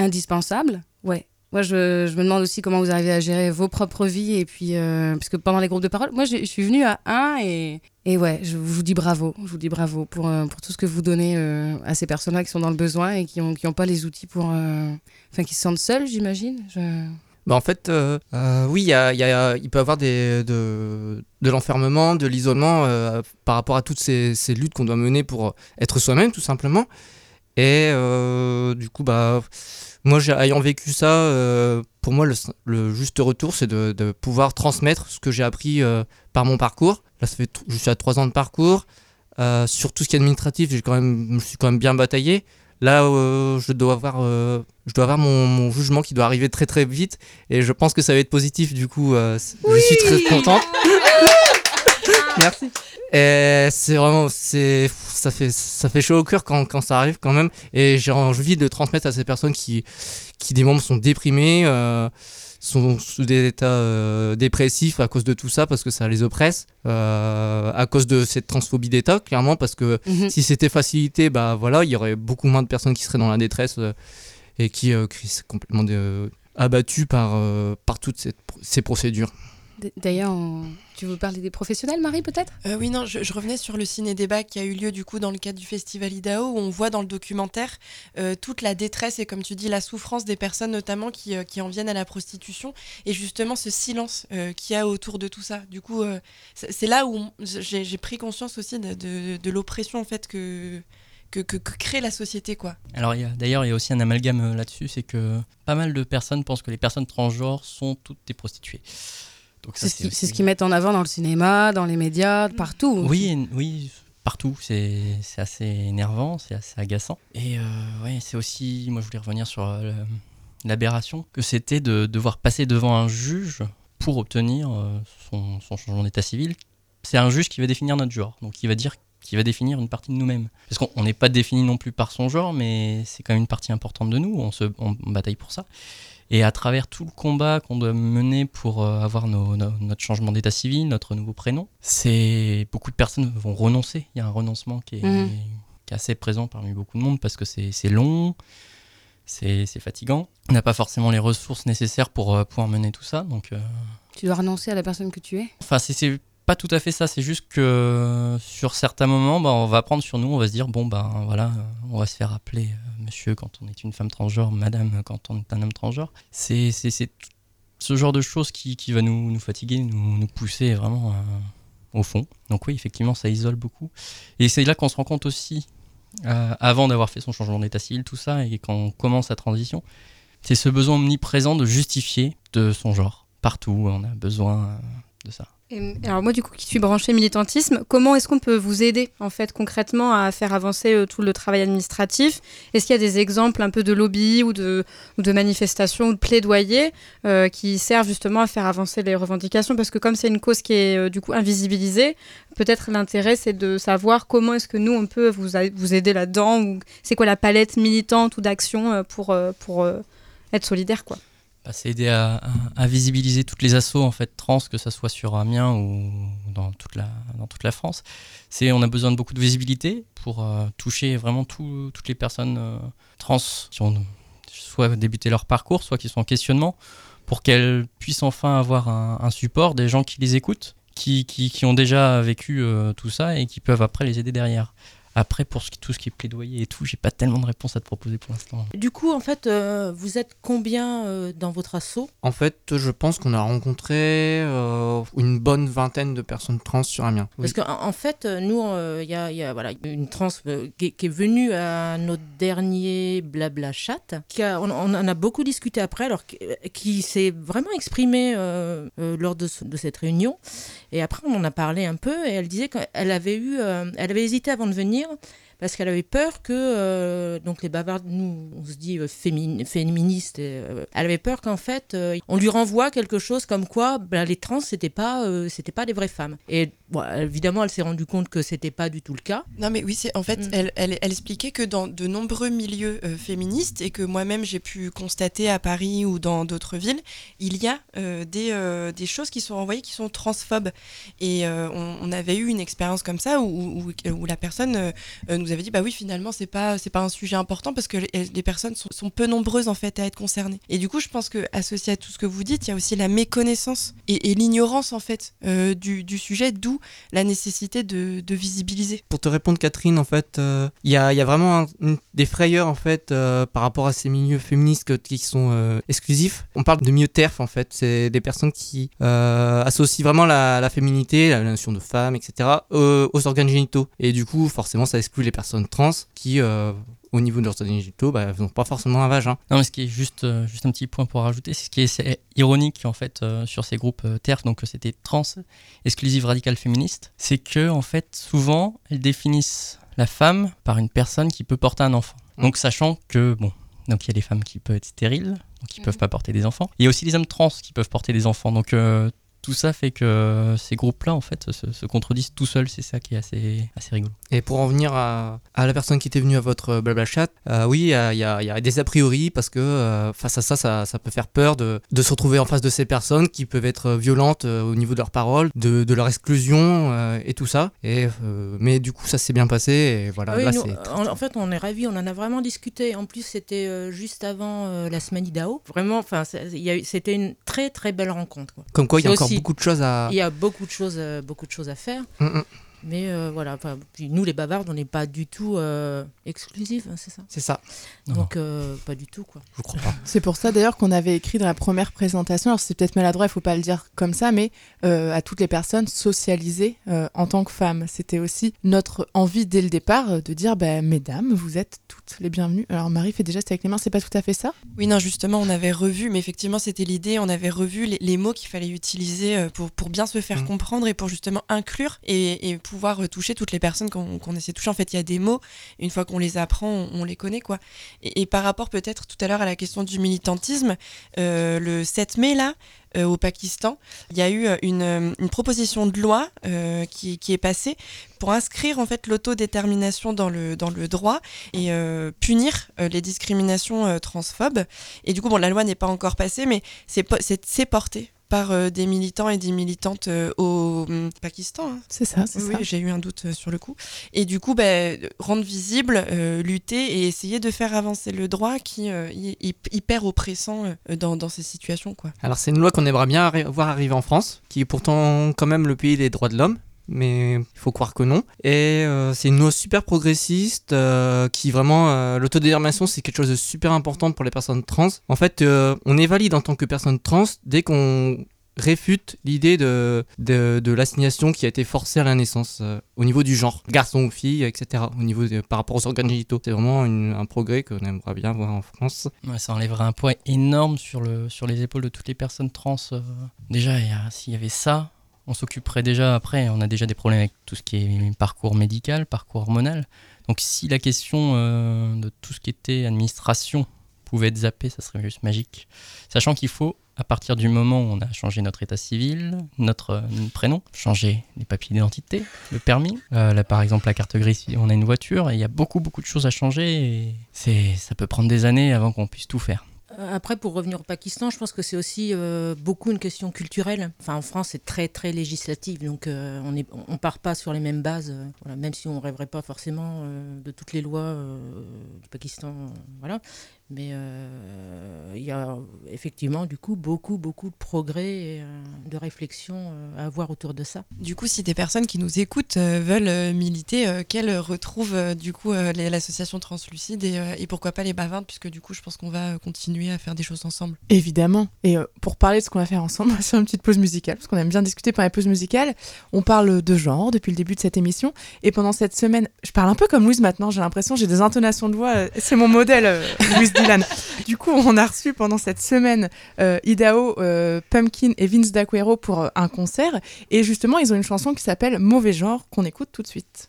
indispensable. Ouais. Moi, je, me demande aussi comment vous arrivez à gérer vos propres vies. Et puis, euh, parce pendant les groupes de parole, moi, je suis venue à un et, et ouais, je vous dis bravo. Je vous dis bravo pour, euh, pour tout ce que vous donnez euh, à ces personnes-là qui sont dans le besoin et qui n'ont qui ont pas les outils pour. Enfin, qui se sentent seuls, j'imagine. Bah en fait, oui, il peut y avoir de, de l'enfermement, de l'isolement par rapport à toutes ces luttes qu'on doit mener pour être soi-même, tout simplement. Et euh, du coup, bah, moi, ayant vécu ça, euh, pour moi, le, le juste retour, c'est de, de pouvoir transmettre ce que j'ai appris euh, par mon parcours. Là, ça fait je suis à trois ans de parcours. Sur tout ce qui est administratif, j'ai quand même, je suis quand même bien bataillé. Là, je dois avoir, je dois avoir mon, mon jugement qui doit arriver très très vite et je pense que ça va être positif. Du coup, je suis très contente. Merci. Et c'est vraiment, c'est, ça fait, ça fait chaud au cœur quand, quand ça arrive quand même. Et j'ai envie de transmettre à ces personnes qui, qui des membres sont déprimés, euh, sont sous des états euh, dépressifs à cause de tout ça parce que ça les oppresse, euh, à cause de cette transphobie d'État, clairement parce que Mhm. si c'était facilité, bah voilà, il y aurait beaucoup moins de personnes qui seraient dans la détresse euh, et qui, euh, qui seraient complètement euh, abattues par, euh, par toutes ces procédures. D'ailleurs, on- tu veux parler des professionnels, Marie, peut-être? Euh, oui, non, je, je revenais sur le ciné-débat qui a eu lieu du coup dans le cadre du festival IDAO, où on voit dans le documentaire euh, toute la détresse et comme tu dis, la souffrance des personnes notamment qui, euh, qui en viennent à la prostitution et justement ce silence euh, qu'il y a autour de tout ça. Du coup, euh, c'est là où on- j'ai pris conscience aussi de, de- de l'oppression en fait que que, que, que crée la société, quoi. Alors il y a- d'ailleurs, il y a aussi un amalgame euh, là-dessus, c'est que pas mal de personnes pensent que les personnes transgenres sont toutes des prostituées. Donc ça, C'est ce qui- aussi- c'est ce qu'ils mettent en avant dans le cinéma, dans les médias, partout. Oui, oui, partout. C'est c'est assez énervant, c'est assez agaçant. Et euh, ouais, c'est aussi, moi je voulais revenir sur euh, l'aberration que c'était de devoir passer devant un juge pour obtenir euh, son, son changement d'état civil. C'est un juge qui va définir notre genre, donc il va dire qui va définir une partie de nous-mêmes. Parce qu'on on n'est pas défini non plus par son genre, mais c'est quand même une partie importante de nous, on, se, on bataille pour ça. Et à travers tout le combat qu'on doit mener pour euh, avoir nos- nos- notre changement d'état civil, notre nouveau prénom, c'est beaucoup de personnes vont renoncer. Il y a un renoncement qui est, Mhm. qui est assez présent parmi beaucoup de monde parce que c'est long, c'est fatigant. On n'a pas forcément les ressources nécessaires pour euh, pouvoir mener tout ça. Donc, euh, Tu dois renoncer à la personne que tu es. enfin, c'est pas tout à fait ça. C'est juste que sur certains moments, bah, on va prendre sur nous, on va se dire bon ben voilà, euh, on va se faire appeler euh, monsieur quand on est une femme transgenre, madame quand on est un homme transgenre. C'est ce genre de choses qui, qui va nous, nous fatiguer, nous, nous pousser vraiment euh, au fond. Donc oui, effectivement, ça isole beaucoup. Et c'est là qu'on se rend compte aussi, euh, avant d'avoir fait son changement d'état civil, tout ça, et quand on commence sa transition, c'est ce besoin omniprésent de justifier de son genre. Partout, on a besoin de ça. Alors moi du coup qui suis branchée militantisme, comment est-ce qu'on peut vous aider en fait concrètement à faire avancer euh, tout le travail administratif? Est-ce qu'il y a des exemples un peu de lobby ou de, ou de manifestations ou de plaidoyer euh, qui servent justement à faire avancer les revendications? Parce que comme c'est une cause qui est euh, du coup invisibilisée, peut-être l'intérêt c'est de savoir comment est-ce que nous on peut vous, vous aider là-dedans ou c'est quoi la palette militante ou d'action euh, pour, euh, pour être solidaire quoi. Bah, c'est aider à, visibiliser toutes les assauts en fait trans, que ça soit sur Amiens ou dans toute la, dans toute la France. C'est, on a besoin de beaucoup de visibilité pour euh, toucher vraiment tout- toutes les personnes euh, trans qui ont soit débuté leur parcours, soit qui sont en questionnement, pour qu'elles puissent enfin avoir un, un support, des gens qui les écoutent, qui, qui, qui ont déjà vécu euh, tout ça et qui peuvent après les aider derrière. Après, pour ce qui- tout ce qui est plaidoyer et tout, j'ai pas tellement de réponses à te proposer pour l'instant. Du coup, en fait, euh, vous êtes combien euh, dans votre assaut? En fait, je pense qu'on a rencontré euh, une bonne vingtaine de personnes trans sur Amiens. Oui. Parce qu'en en fait, nous, euh, il y, a, il y a, voilà, une trans euh, qui, est- qui est venue à notre dernier blabla chat. Qui a, on, on en a beaucoup discuté après, alors qui, qui s'est vraiment exprimée euh, euh, lors de, ce- de cette réunion. Et après, on en a parlé un peu et elle disait qu'elle avait eu, euh, elle avait hésité avant de venir tranquila. Parce qu'elle avait peur que euh, donc les bavards, nous on se dit euh, fémin- féministes, euh, elle avait peur qu'en fait on lui renvoie quelque chose comme quoi bah, les trans c'était pas c'était pas des vraies femmes. Et bon, évidemment elle s'est rendue compte que c'était pas du tout le cas. Non, mais oui, c'est en fait, Mm. elle, elle, elle expliquait que dans de nombreux milieux féministes et que moi-même j'ai pu constater à Paris ou dans d'autres villes, il y a des, des choses qui sont envoyées qui sont transphobes. Et on, on avait eu une expérience comme ça où, où, où la personne euh, nous avait dit bah oui, finalement, c'est pas, c'est pas un sujet important parce que les, personnes sont, peu nombreuses en fait à être concernées. Et du coup, je pense que associé à tout ce que vous dites, il y a aussi la méconnaissance et, l'ignorance en fait euh, du, sujet, d'où la nécessité de, visibiliser. Pour te répondre, Catherine, en fait, euh, il y, a, y a vraiment des frayeurs en fait euh, par rapport à ces milieux féministes qui sont exclusifs. On parle de milieu TERF en fait, c'est des personnes qui associent vraiment la, la féminité, la notion de femme, etc. aux organes génitaux. Et du coup, forcément, ça exclut les personnes trans qui, euh, au niveau de leurs organes génitaux, bah, n'ont pas forcément un vagin. Non, mais ce qui est juste, euh, juste un petit point pour rajouter, c'est ce qui est, c'est ironique en fait euh, sur ces groupes euh, TERF, donc c'était trans, exclusive radicale féministe, c'est que en fait souvent elles définissent la femme par une personne qui peut porter un enfant. Mm. Donc sachant que bon, donc il y a des femmes qui peuvent être stériles, donc qui Mhm. peuvent pas porter des enfants. Il y a aussi les hommes trans qui peuvent porter des enfants. Donc euh, tout ça fait que ces groupes-là en fait se, se contredisent tout seuls. C'est ça qui est assez, assez rigolo. Et pour en venir à, à la personne qui était venue à votre blabla chat, euh, oui, il y a, il y a- il y a des a priori parce que euh, face à ça, ça, ça peut faire peur de, de se retrouver en face de ces personnes qui peuvent être violentes euh, au niveau de leurs paroles, de, de leur exclusion euh, et tout ça. Et, euh, mais du coup, ça s'est bien passé et voilà. Oui, là, nous, c'est- en, en fait, on est ravis, on en a vraiment discuté. En plus, c'était euh, juste avant euh, la semaine IDAO. Vraiment, enfin, c'était une très très belle rencontre. quoi. Comme quoi, il y a encore aussi- beaucoup de choses à. Il y a beaucoup de choses, euh, beaucoup de choses à faire. Mm, mm. Mais euh, voilà, puis nous les bavardes, on n'est pas du tout euh, exclusives, hein, c'est ça? C'est ça. Non, Donc euh, pas du tout quoi. Je crois pas. C'est pour ça d'ailleurs qu'on avait écrit dans la première présentation, alors c'est peut-être maladroit, il faut pas le dire comme ça, mais euh, à toutes les personnes socialisées euh, en tant que femmes. C'était aussi notre envie dès le départ de dire, bah, mesdames, vous êtes toutes les bienvenues. Alors Marie fait des gestes avec les mains, c'est pas tout à fait ça? Oui, non, justement, on avait revu, mais effectivement, c'était l'idée, on avait revu les, les mots qu'il fallait utiliser pour, pour bien se faire Mhm. comprendre et pour justement inclure et, et pouvoir toucher toutes les personnes qu'on essaie de toucher. En fait, il y a des mots, une fois qu'on les apprend, on, les connaît, quoi. Et, par rapport peut-être tout à l'heure à la question du militantisme, euh, le 7 mai, là, euh, au Pakistan, il y a eu une, euh, proposition de loi qui, est passée pour inscrire en fait l'autodétermination dans le, droit et punir les discriminations transphobes. Et du coup, bon, la loi n'est pas encore passée, mais c'est porté par euh, des militants et des militantes euh, au hum, Pakistan. hein. C'est ça, c'est Oui, ça. oui, j'ai eu un doute euh, sur le coup. Et du coup, bah, rendre visible, euh, lutter et essayer de faire avancer le droit qui euh, est hy- hyper oppressant euh, dans, dans ces situations. Quoi. Alors c'est une loi qu'on aimerait bien arri- voir arriver en France, qui est pourtant quand même le pays des droits de l'homme, mais il faut croire que non. Et euh, c'est une loi super progressiste, euh, qui vraiment, euh, l'autodétermination c'est quelque chose de super important pour les personnes trans. En fait, on est valide en tant que personne trans dès qu'on réfute l'idée de, de, l'assignation qui a été forcée à la naissance au niveau du genre, garçon ou fille, etc. Au niveau par rapport aux organes génitaux. C'est vraiment un progrès qu'on aimerait bien voir en France. Ça enlèverait un poids énorme sur, le, sur les épaules de toutes les personnes trans. Déjà, s'il y avait ça, on s'occuperait déjà après. On a déjà des problèmes avec tout ce qui est parcours médical, parcours hormonal. Donc, si la question euh, de tout ce qui était administration pouvait être zappée, ça serait juste magique. Sachant qu'il faut, à partir du moment où on a changé notre état civil, notre euh, prénom, changer les papiers d'identité, le permis, euh, là par exemple la carte grise, on a une voiture, et il y a beaucoup beaucoup de choses à changer et ça peut prendre des années avant qu'on puisse tout faire. Euh, Après, pour revenir au Pakistan, je pense que c'est aussi euh, beaucoup une question culturelle. Enfin, en France, c'est très, très législatif. Donc, euh, on ne part pas sur les mêmes bases. même si on rêverait pas forcément de toutes les lois du Pakistan. voilà. Mais euh, il y a effectivement, du coup, beaucoup, beaucoup de progrès et euh, de réflexion euh, à avoir autour de ça. Du coup, si des personnes qui nous écoutent euh, veulent militer, qu'elles retrouvent du coup l'association Translucide et, et pourquoi pas les bavardes, puisque du coup, je pense qu'on va continuer à faire des choses ensemble. Évidemment. Et pour parler de ce qu'on va faire ensemble, on va faire une petite pause musicale, parce qu'on aime bien discuter pendant les pauses musicales. On parle de genre depuis le début de cette émission. Et pendant cette semaine, je parle un peu comme Louise maintenant, j'ai l'impression, j'ai des intonations de voix. C'est mon modèle, Louise Du coup, on a reçu pendant cette semaine euh, Idaho, euh, Pumpkin et Vince D'Aquero pour euh, un concert. Et justement, ils ont une chanson qui s'appelle Mauvais genre, qu'on écoute tout de suite.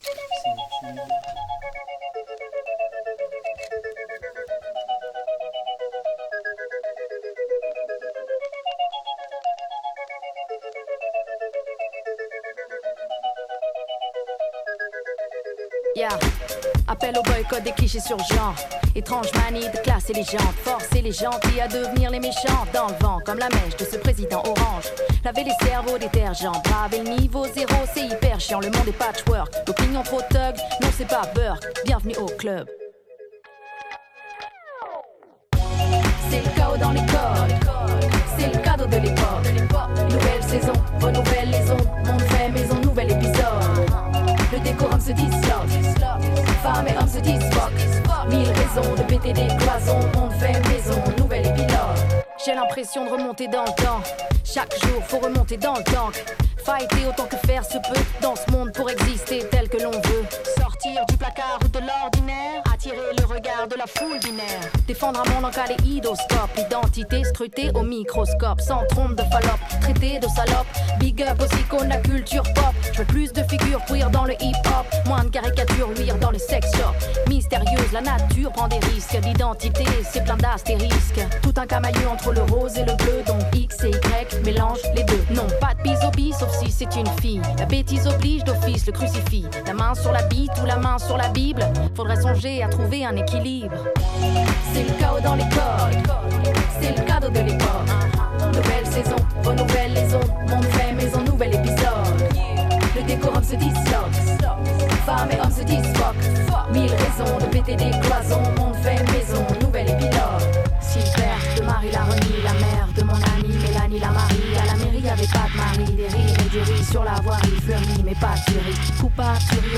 Appel au boycott des clichés sur genre. Étrange manie de classer les gens, forcer les gentils à devenir les méchants. Dans le vent, comme la mèche de ce président orange. Laver les cerveaux détergents, braver le niveau zéro, c'est hyper chiant. Le monde est patchwork. L'opinion trop thug, non c'est pas Burke. Bienvenue au club. C'est le chaos dans les codes. C'est le cadeau de l'époque. Nouvelle saison, renouvelle les ondes. Monde fait maison, nouvel épisode. Le décorum se disloque. Femmes et hommes se disloquent. Mille raisons de péter des cloisons. Monde fait maison, nouvel épilogue. J'ai l'impression de remonter dans le temps. Chaque jour, faut remonter dans le tank. Fighter autant que faire se peut dans ce monde pour exister tel que l'on veut. Sortir du placard ou de l'ordinaire, attirer le regard de la foule binaire. Défendre un monde en kaléidoscope, identité scrutée au microscope, sans trompe de fallope, traité de salope. Big up aussi qu'on la culture pop. Je veux plus de figures queer dans le hip hop, moins de caricatures luire dans le sex shop. Mystérieuse, la nature prend des risques. L'identité, c'est plein d'astérisques. Tout un camailleux entre le rose et le bleu, donc X et Y mélange les deux. Non, pas de bisobie, sauf si c'est une fille. La bêtise oblige d'office le crucifix. La main sur la bite ou la main sur la Bible. Faudrait songer à trouver un équilibre. C'est le chaos dans les codes. C'est le cadeau de l'époque. Nouvelle saison, renouvelle les ondes. Monde fait maison, nouvel épisode. Le décorum se disloque. Femmes et hommes se disloquent. Mille raisons de péter des cloisons. Monde fait sur la voirie. Fleurie, mais pas tuerie. Coupe pas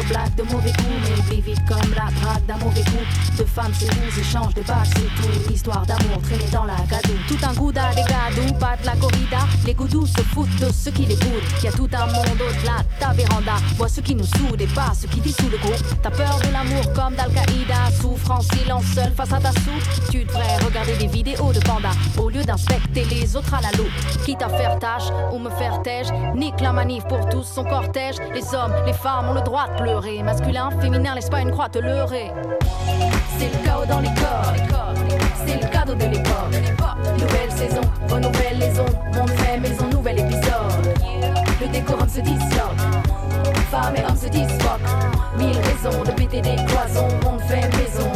black de mauvais coups, mais vis vite comme la drague d'un mauvais coup. De femmes, c'est vous, échange de bacs, c'est tout. Histoire d'amour traînée dans la gadoue. Tout un gouda des pas de la corrida. Les goudous se foutent de ceux qui les boudent. Y a tout un monde au-delà de ta véranda. Vois ce qui nous soude et pas ce qui dissout le groupe. T'as peur de l'amour comme d'Al-Qaïda. Souffre en silence seul face à ta soupe. Tu devrais regarder des vidéos de panda au lieu d'inspecter les autres à la loupe. Quitte à faire tâche ou me faire tège. Nique la pour tous son cortège. Les hommes, les femmes ont le droit de pleurer. Masculin, féminin, laisse pas une croix te leurrer. C'est le chaos dans les corps. C'est le cadeau de l'époque. Nouvelle saison, renouvelle les ondes. Monde fait maison, nouvel épisode. Le décorum se disloque. Femmes et hommes se disloquent. Mille raisons de péter des cloisons. Monde fait maison,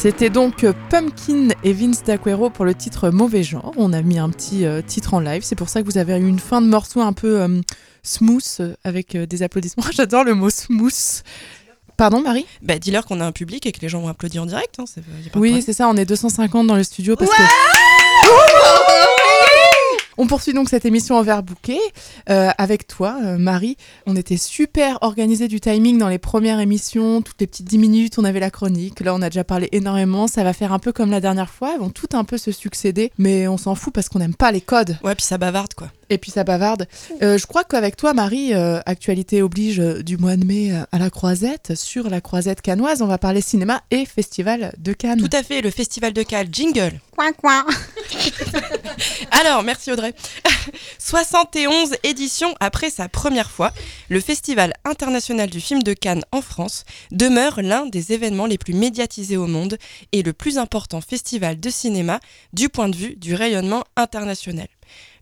C'était donc euh, Pumpkin et Vince D'Aquero pour le titre Mauvais Genre. On a mis un petit euh, titre en live. C'est pour ça que vous avez eu une fin de morceau un peu euh, smooth avec euh, des applaudissements. J'adore le mot smooth. Pardon, Marie? Bah, dis-leur qu'on a un public et que les gens vont applaudir en direct. Hein, Oui, c'est ça. On est 250 dans le studio parce que. On poursuit donc cette émission en verre bouquet euh, avec toi, euh, Marie. On était super organisé du timing dans les premières émissions. Toutes les petites 10 minutes, on avait la chronique. Là, on a déjà parlé énormément. Ça va faire un peu comme la dernière fois. Elles vont tout un peu se succéder. Mais on s'en fout parce qu'on n'aime pas les codes. Ouais, puis ça bavarde quoi. Et puis ça bavarde. Euh, je crois qu'avec toi, Marie, euh, actualité oblige euh, du mois de mai euh, à la Croisette. Sur la Croisette canoise, on va parler cinéma et festival de Cannes. Tout à fait, le festival de Cannes, jingle. Coin, coin. Alors, merci Audrey. 71 éditions après sa première fois, le Festival international du film de Cannes en France demeure l'un des événements les plus médiatisés au monde et le plus important festival de cinéma du point de vue du rayonnement international.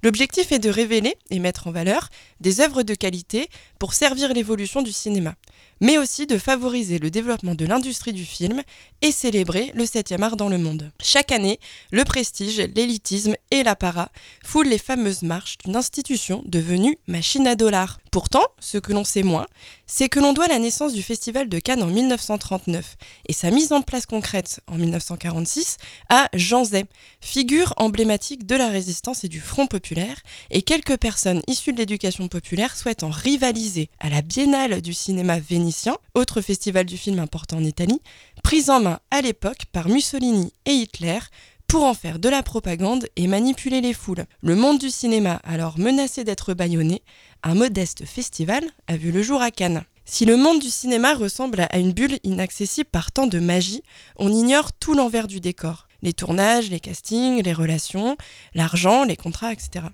L'objectif est de révéler et mettre en valeur des œuvres de qualité pour servir l'évolution du cinéma, mais aussi de favoriser le développement de l'industrie du film et célébrer le 7e art dans le monde. Chaque année, le prestige, l'élitisme et l'apparat foulent les fameuses marches d'une institution devenue machine à dollars. Pourtant, ce que l'on sait moins, c'est que l'on doit la naissance du Festival de Cannes en 1939 et sa mise en place concrète en 1946 à Jean Zay, figure emblématique de la résistance et du Front populaire, et quelques personnes issues de l'éducation populaire souhaitant rivaliser à la Biennale du cinéma vénitien, autre festival du film important en Italie, prise en main à l'époque par Mussolini et Hitler pour en faire de la propagande et manipuler les foules. Le monde du cinéma, alors menacé d'être bâillonné, un modeste festival a vu le jour à Cannes. Si le monde du cinéma ressemble à une bulle inaccessible par tant de magie, on ignore tout l'envers du décor. Les tournages, les castings, les relations, l'argent, les contrats, etc.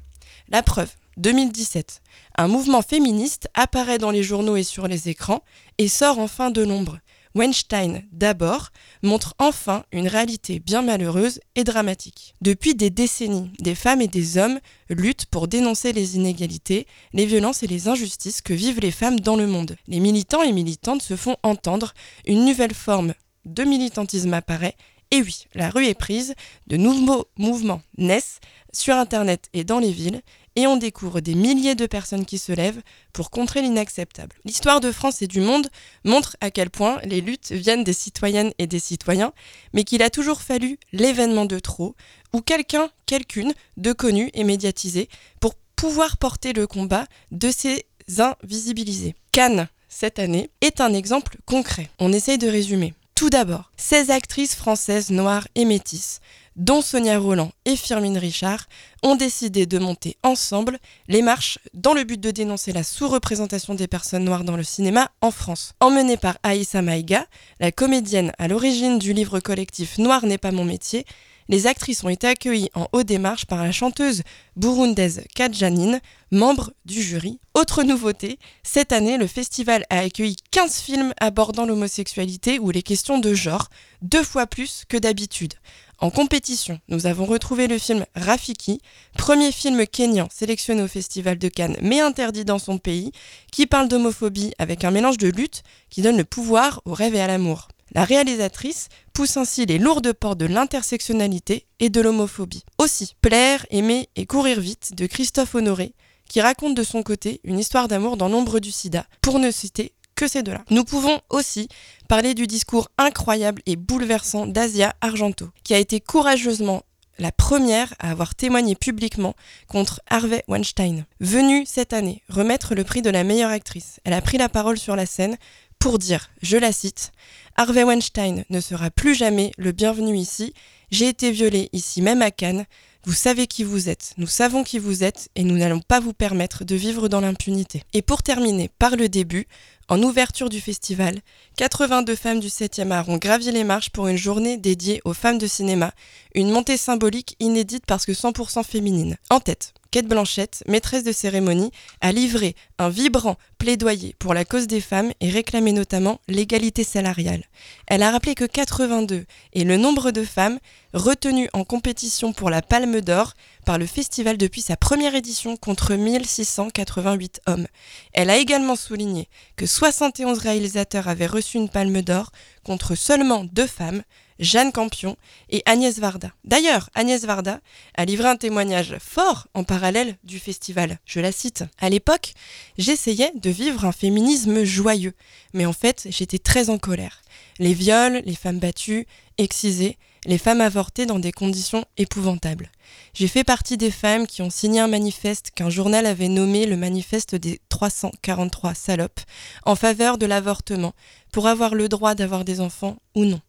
La preuve, 2017, un mouvement féministe apparaît dans les journaux et sur les écrans et sort enfin de l'ombre. Weinstein, d'abord, montre enfin une réalité bien malheureuse et dramatique. Depuis des décennies, des femmes et des hommes luttent pour dénoncer les inégalités, les violences et les injustices que vivent les femmes dans le monde. Les militants et militantes se font entendre, une nouvelle forme de militantisme apparaît, et oui, la rue est prise, de nouveaux mouvements naissent sur Internet et dans les villes, et on découvre des milliers de personnes qui se lèvent pour contrer l'inacceptable. L'histoire de France et du monde montre à quel point les luttes viennent des citoyennes et des citoyens, mais qu'il a toujours fallu l'événement de trop, ou quelqu'un, quelqu'une, de connu et médiatisé, pour pouvoir porter le combat de ces invisibilisés. Cannes, cette année, est un exemple concret. On essaye de résumer. Tout d'abord, 16 actrices françaises noires et métisses, dont Sonia Roland et Firmine Richard, ont décidé de monter ensemble les marches dans le but de dénoncer la sous-représentation des personnes noires dans le cinéma en France. Emmenée par Aïssa Maïga, la comédienne à l'origine du livre collectif Noir n'est pas mon métier, les actrices ont été accueillies en haut des marches par la chanteuse burundaise Kadjanine, membre du jury. Autre nouveauté, cette année, le festival a accueilli 15 films abordant l'homosexualité ou les questions de genre, deux fois plus que d'habitude. En compétition, nous avons retrouvé le film Rafiki, premier film kényan sélectionné au Festival de Cannes mais interdit dans son pays, qui parle d'homophobie avec un mélange de lutte qui donne le pouvoir au rêve et à l'amour. La réalisatrice pousse ainsi les lourdes portes de l'intersectionnalité et de l'homophobie. Aussi, Plaire, aimer et courir vite de Christophe Honoré, qui raconte de son côté une histoire d'amour dans l'ombre du sida, pour ne citer que ces deux-là. Nous pouvons aussi parler du discours incroyable et bouleversant d'Asia Argento, qui a été courageusement la première à avoir témoigné publiquement contre Harvey Weinstein. Venue cette année remettre le prix de la meilleure actrice, elle a pris la parole sur la scène pour dire, je la cite, Harvey Weinstein ne sera plus jamais le bienvenu ici, j'ai été violée ici même à Cannes, vous savez qui vous êtes, nous savons qui vous êtes et nous n'allons pas vous permettre de vivre dans l'impunité. Et pour terminer par le début, en ouverture du festival, 82 femmes du 7e art ont gravi les marches pour une journée dédiée aux femmes de cinéma, une montée symbolique inédite parce que 100% féminine. En tête, Kate Blanchette, maîtresse de cérémonie, a livré un vibrant plaidoyer pour la cause des femmes et réclamé notamment l'égalité salariale. Elle a rappelé que 82 est le nombre de femmes retenues en compétition pour la Palme d'Or par le festival depuis sa première édition contre 1688 hommes. Elle a également souligné que 71 réalisateurs avaient reçu une Palme d'Or contre seulement deux femmes, Jeanne Campion et Agnès Varda. D'ailleurs, Agnès Varda a livré un témoignage fort en parallèle du festival. Je la cite. À l'époque, j'essayais de vivre un féminisme joyeux, mais en fait, j'étais très en colère. Les viols, les femmes battues, excisées, les femmes avortées dans des conditions épouvantables. J'ai fait partie des femmes qui ont signé un manifeste qu'un journal avait nommé le manifeste des 343 salopes en faveur de l'avortement pour avoir le droit d'avoir des enfants ou non.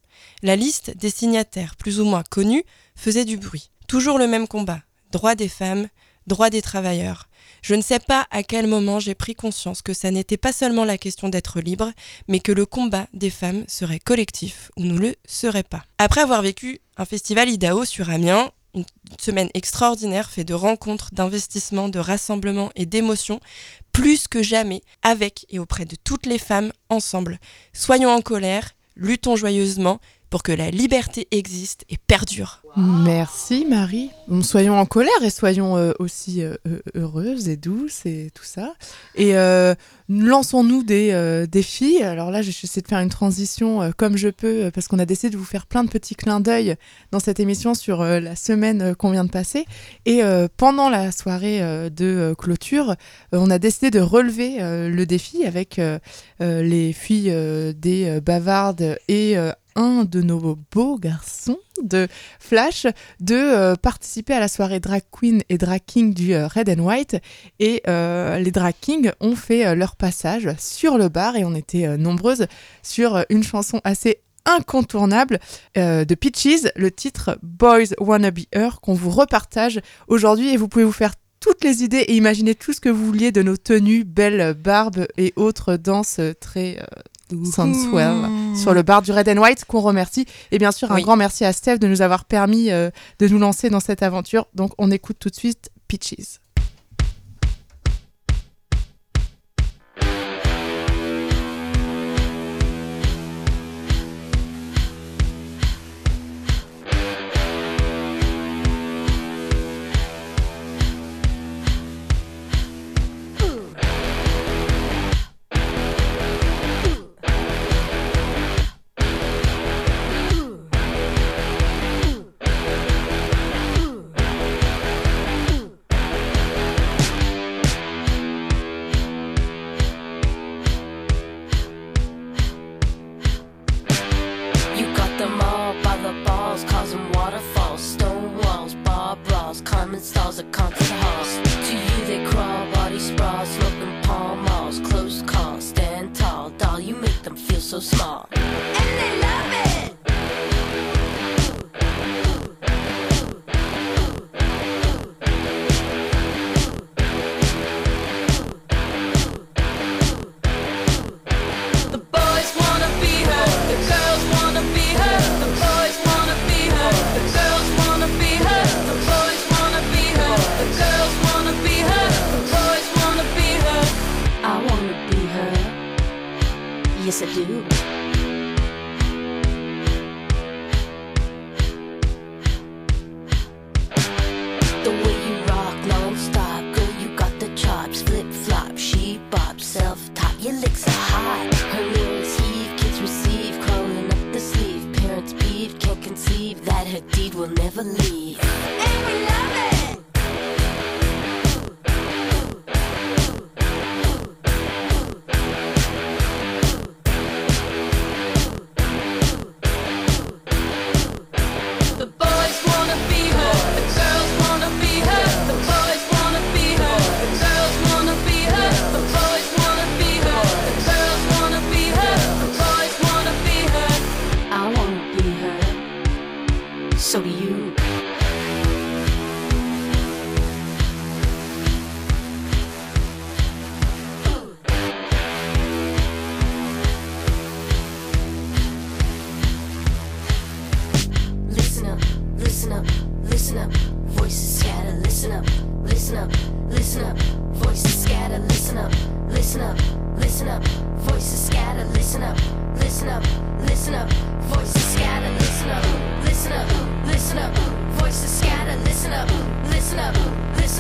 La liste des signataires plus ou moins connus faisait du bruit. Toujours le même combat. Droit des femmes, droit des travailleurs. Je ne sais pas à quel moment j'ai pris conscience que ça n'était pas seulement la question d'être libre, mais que le combat des femmes serait collectif ou ne le serait pas. Après avoir vécu un festival IDAO sur Amiens, une semaine extraordinaire faite de rencontres, d'investissements, de rassemblements et d'émotions, plus que jamais, avec et auprès de toutes les femmes ensemble. Soyons en colère, luttons joyeusement pour que la liberté existe et perdure. Merci Marie. Soyons en colère et soyons euh, aussi euh, euh, heureuses et douces et tout ça. Et lançons-nous des euh, défis. Alors là, j'essaie de faire une transition comme je peux parce qu'on a décidé de vous faire plein de petits clins d'œil dans cette émission sur la semaine qu'on vient de passer. Et pendant la soirée de clôture, on a décidé de relever le défi avec les filles des bavardes et un de nos beaux garçons de Flash de euh, participer à la soirée drag queen et drag king du euh, Red and White. Et euh, les drag kings ont fait leur passage sur le bar et on était nombreuses sur une chanson assez incontournable de Peaches, le titre Boys Wanna Be Her qu'on vous repartage aujourd'hui. Et vous pouvez vous faire toutes les idées et imaginer tout ce que vous vouliez de nos tenues, belles barbes et autres danses très sensuelles sur le bar du Red and White qu'on remercie. Et bien sûr, un grand merci à Steph de nous avoir permis euh, de nous lancer dans cette aventure. Donc on écoute tout de suite Peaches.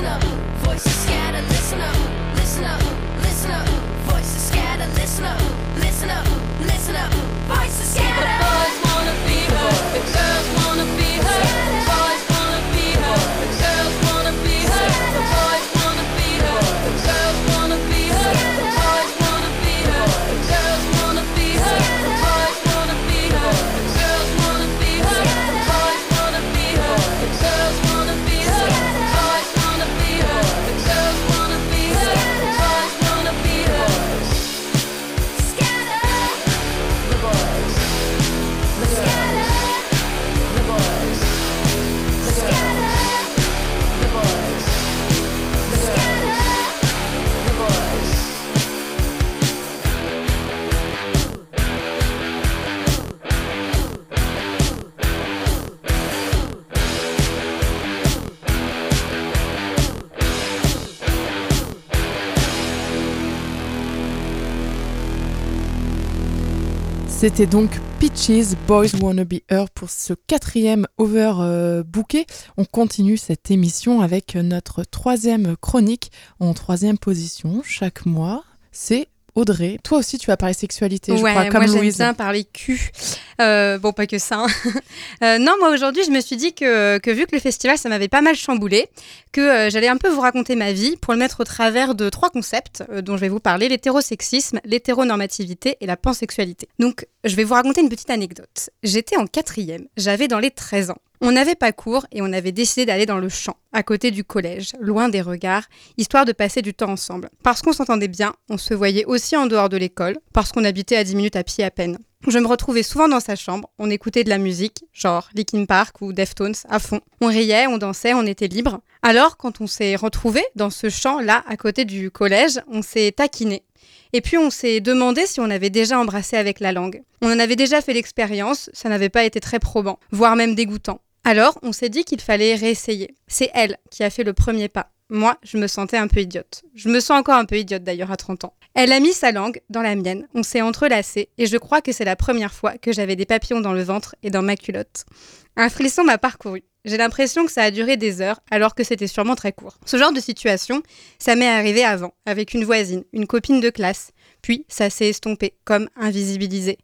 love. C'était donc Peaches, Boys Wanna Be Her pour ce quatrième over euh, booké. On continue cette émission avec notre troisième chronique en troisième position chaque mois. C'est Audrey. Toi aussi, tu vas parler sexualité, je crois, comme moi j'aime Louise. bien parler cul. Euh, bon, pas que ça. hein. Euh, non, moi aujourd'hui, je me suis dit que, que vu que le festival, ça m'avait pas mal chamboulé, que euh, j'allais un peu vous raconter ma vie pour le mettre au travers de trois concepts dont je vais vous parler l'hétérosexisme, l'hétéronormativité et la pansexualité. Donc, je vais vous raconter une petite anecdote. J'étais en quatrième, j'avais dans les 13 ans. On n'avait pas cours et on avait décidé d'aller dans le champ, à côté du collège, loin des regards, histoire de passer du temps ensemble. Parce qu'on s'entendait bien, on se voyait aussi en dehors de l'école, parce qu'on habitait à 10 minutes à pied à peine. Je me retrouvais souvent dans sa chambre, on écoutait de la musique, genre Linkin Park ou Deftones, à fond. On riait, on dansait, on était libre. Alors, quand on s'est retrouvés dans ce champ-là, à côté du collège, on s'est taquiné. Et puis on s'est demandé si on avait déjà embrassé avec la langue. On en avait déjà fait l'expérience, ça n'avait pas été très probant, voire même dégoûtant. Alors on s'est dit qu'il fallait réessayer. C'est elle qui a fait le premier pas. Moi, je me sentais un peu idiote. Je me sens encore un peu idiote d'ailleurs à 30 ans. Elle a mis sa langue dans la mienne, on s'est entrelacés et je crois que c'est la première fois que j'avais des papillons dans le ventre et dans ma culotte. Un frisson m'a parcouru. J'ai l'impression que ça a duré des heures alors que c'était sûrement très court. Ce genre de situation, ça m'est arrivé avant, avec une voisine, une copine de classe, puis ça s'est estompé, comme invisibilisé.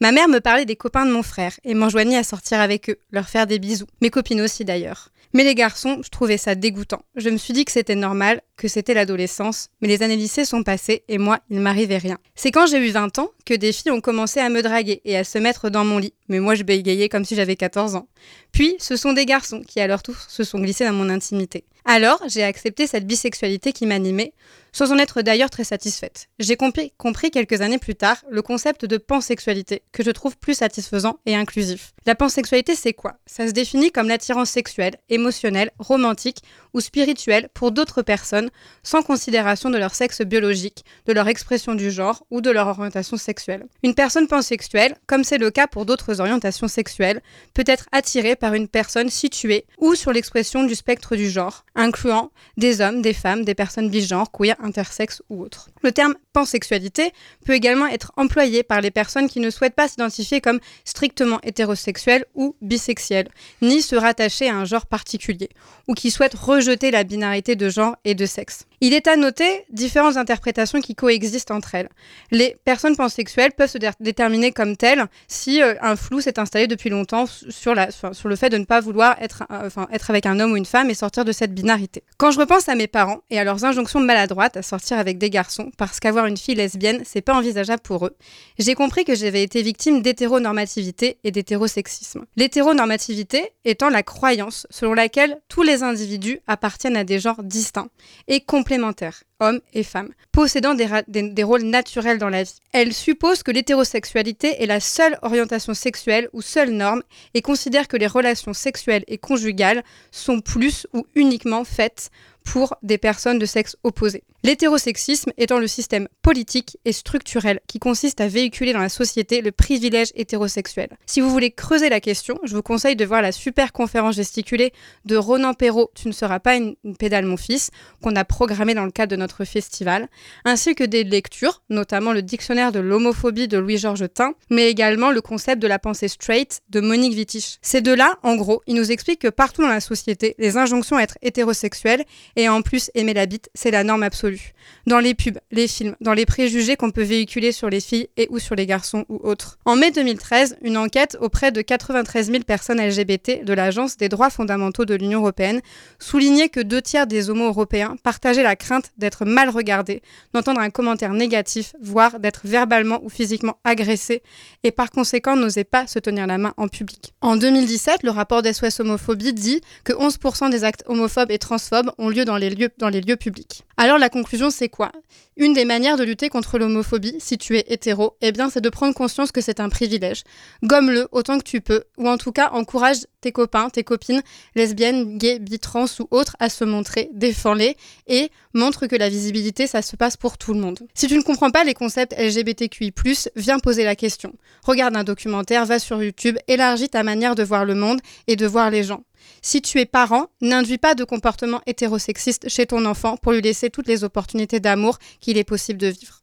Ma mère me parlait des copains de mon frère et m'enjoignait à sortir avec eux, leur faire des bisous. Mes copines aussi d'ailleurs. Mais les garçons, je trouvais ça dégoûtant. Je me suis dit que c'était normal, que c'était l'adolescence, mais les années lycée sont passées et moi, il m'arrivait rien. C'est quand j'ai eu 20 ans que des filles ont commencé à me draguer et à se mettre dans mon lit, mais moi je bégayais comme si j'avais 14 ans. Puis, ce sont des garçons qui, à leur tour, se sont glissés dans mon intimité. Alors, j'ai accepté cette bisexualité qui m'animait, sans en être d'ailleurs très satisfaite. J'ai compris, quelques années plus tard le concept de pansexualité, que je trouve plus satisfaisant et inclusif. La pansexualité, c'est quoi? Ça se définit comme l'attirance sexuelle, émotionnelle, romantique ou spirituelle pour d'autres personnes, sans considération de leur sexe biologique, de leur expression du genre ou de leur orientation sexuelle. Une personne pansexuelle, comme c'est le cas pour d'autres orientations sexuelles, peut être attirée par une personne située ou sur l'expression du spectre du genre, incluant des hommes, des femmes, des personnes bigenres, queer, intersexes ou autres. Le terme pansexualité peut également être employé par les personnes qui ne souhaitent pas s'identifier comme strictement hétérosexuelles ou bisexuelles, ni se rattacher à un genre particulier, ou qui souhaitent rejeter la binarité de genre et de sexe. Il est à noter différentes interprétations qui coexistent entre elles. Les personnes pansexuelles peuvent se dé- déterminer comme telles si euh, un flou s'est installé depuis longtemps sur, le fait de ne pas vouloir euh, être avec un homme ou une femme et sortir de cette binarité. Quand je repense à mes parents et à leurs injonctions maladroites à sortir avec des garçons parce qu'avoir une fille lesbienne, c'est pas envisageable pour eux, j'ai compris que j'avais été victime d'hétéronormativité et d'hétérosexisme. L'hétéronormativité étant la croyance selon laquelle tous les individus appartiennent à des genres distincts et complémentaires. Hommes et femmes, possédant des, rôles naturels dans la vie. Elle suppose que l'hétérosexualité est la seule orientation sexuelle ou seule norme et considère que les relations sexuelles et conjugales sont plus ou uniquement faites pour des personnes de sexe opposé. L'hétérosexisme étant le système politique et structurel qui consiste à véhiculer dans la société le privilège hétérosexuel. Si vous voulez creuser la question, je vous conseille de voir la super conférence gesticulée de Ronan Perrault, Tu ne seras pas une pédale mon fils, qu'on a programmée dans le cadre de notre festival, ainsi que des lectures, notamment le dictionnaire de l'homophobie de Louis-Georges Tin, mais également le concept de la pensée straight de Monique Wittig. Ces deux-là, en gros, ils nous expliquent que partout dans la société, les injonctions à être hétérosexuels et en plus aimer la bite, c'est la norme absolue. Dans les pubs, les films, dans les préjugés qu'on peut véhiculer sur les filles et ou sur les garçons ou autres. En mai 2013, une enquête auprès de 93 000 personnes LGBT de l'Agence des droits fondamentaux de l'Union européenne soulignait que deux tiers des homos européens partageaient la crainte d'être mal regardés, d'entendre un commentaire négatif, voire d'être verbalement ou physiquement agressés, et par conséquent n'osaient pas se tenir la main en public. En 2017, le rapport d'SOS Homophobie dit que 11% des actes homophobes et transphobes ont lieu dans les lieux, dans les lieux publics. Alors la conclusion, c'est quoi? Une des manières de lutter contre l'homophobie, si tu es hétéro, eh bien c'est de prendre conscience que c'est un privilège. Gomme-le autant que tu peux, ou en tout cas encourage tes copains, tes copines, lesbiennes, gays, bi, trans ou autres à se montrer, défends-les et montre que la visibilité, ça se passe pour tout le monde. Si tu ne comprends pas les concepts LGBTQI+, viens poser la question. Regarde un documentaire, va sur YouTube, élargis ta manière de voir le monde et de voir les gens. Si tu es parent, n'induis pas de comportement hétérosexiste chez ton enfant pour lui laisser toutes les opportunités d'amour qu'il est possible de vivre.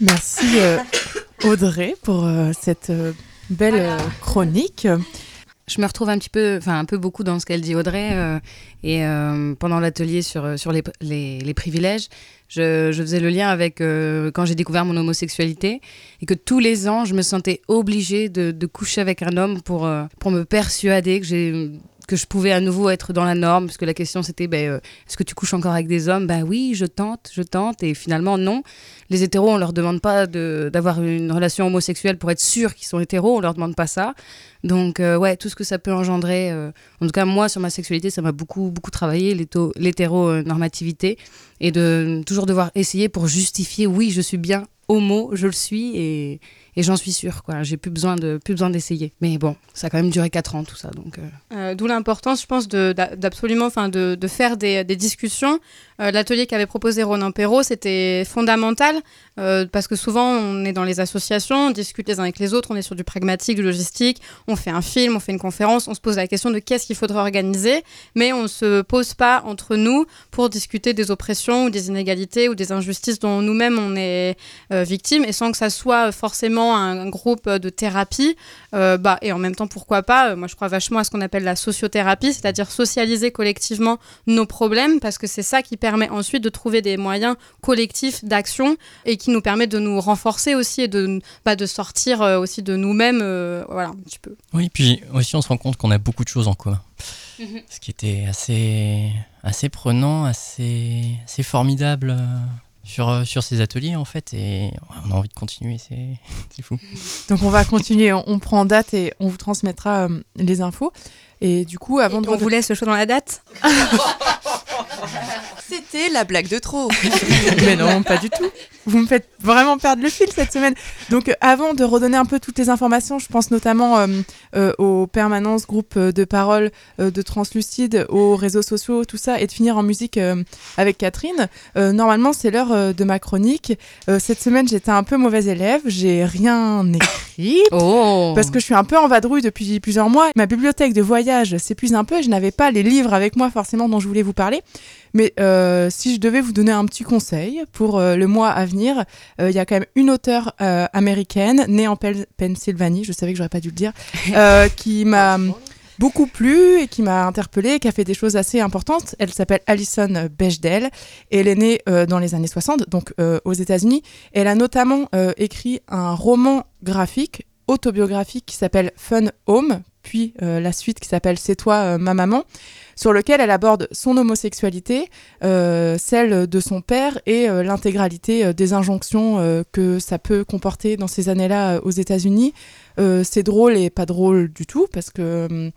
Merci euh, Audrey pour euh, cette euh, belle euh, chronique. Je me retrouve un petit peu, enfin un peu beaucoup dans ce qu'elle dit Audrey. euh, et pendant l'atelier sur, sur les, les, les privilèges, je, je faisais le lien avec quand j'ai découvert mon homosexualité et que tous les ans, je me sentais obligée de, de coucher avec un homme pour, pour me persuader que j'ai que je pouvais à nouveau être dans la norme, parce que la question c'était ben, euh, est-ce que tu couches encore avec des hommes? Ben oui, je tente, je tente, et finalement non. Les hétéros, on leur demande pas d'avoir une relation homosexuelle pour être sûr qu'ils sont hétéros, on leur demande pas ça. Donc euh, ouais, tout ce que ça peut engendrer, euh, en tout cas moi sur ma sexualité, ça m'a beaucoup beaucoup travaillé, l'hétéronormativité, et de toujours devoir essayer pour justifier, oui, je suis bien homo, je le suis, et, et j'en suis sûre, quoi. J'ai plus besoin de plus besoin d'essayer. Mais bon, ça a quand même duré 4 ans tout ça, donc... euh, Euh, D'où l'importance, je pense, d'absolument, enfin, de, faire des, discussions. Euh, L'atelier qu'avait proposé Ronan Perrault, c'était fondamental parce que souvent, on est dans les associations, on discute les uns avec les autres, on est sur du pragmatique, du logistique, on fait un film, on fait une conférence, on se pose la question de qu'est-ce qu'il faudrait organiser, mais on ne se pose pas entre nous pour discuter des oppressions ou des inégalités ou des injustices dont nous-mêmes on est victime et sans que ça soit forcément un, un groupe de thérapie. Euh, bah, et en même temps, pourquoi pas euh, Moi, je crois vachement à ce qu'on appelle la sociothérapie, c'est-à-dire socialiser collectivement nos problèmes, parce que c'est ça qui permet ensuite de trouver des moyens collectifs d'action et qui nous permet de nous renforcer aussi et de, bah, de sortir euh, aussi de nous-mêmes. euh, voilà, un petit peu. Oui, puis aussi on se rend compte qu'on a beaucoup de choses en commun. Ce qui était assez, assez prenant, assez, assez formidable sur, euh, sur ces ateliers en fait. Et on a envie de continuer, c'est fou. Donc on va continuer, on, on prend date et on vous transmettra euh, les infos. Et du coup, avant de... On vous laisse le choix dans la date C'était la blague de trop. Mais non, pas du tout. Vous me faites vraiment perdre le fil cette semaine. Donc, euh, avant de redonner un peu toutes les informations, je pense notamment euh, euh, aux permanences, groupes euh, de parole euh, de Translucide, aux réseaux sociaux, tout ça, et de finir en musique euh, avec Catherine. Euh, normalement, c'est l'heure euh, de ma chronique. Euh, cette semaine, j'étais un peu mauvaise élève. J'ai rien écrit. Oh Parce que je suis un peu en vadrouille depuis plusieurs mois. Ma bibliothèque de voyage s'épuise un peu et je n'avais pas les livres avec moi forcément dont je voulais vous parler. Mais euh, si je devais vous donner un petit conseil pour euh, le mois à venir, euh, il y a quand même une auteure américaine née en Pel- Pennsylvanie, je savais que j'aurais pas dû le dire, qui m'a beaucoup plu et qui m'a interpellée, qui a fait des choses assez importantes. Elle s'appelle Alison Bechdel et elle est née euh, dans les années 60, donc euh, aux États-Unis. Elle a notamment euh, écrit un roman graphique autobiographique qui s'appelle Fun Home, puis euh, la suite qui s'appelle C'est toi euh, ma maman, sur lequel elle aborde son homosexualité, euh, celle de son père et l'intégralité des injonctions que ça peut comporter dans ces années-là aux États-Unis. C'est drôle et pas drôle du tout parce que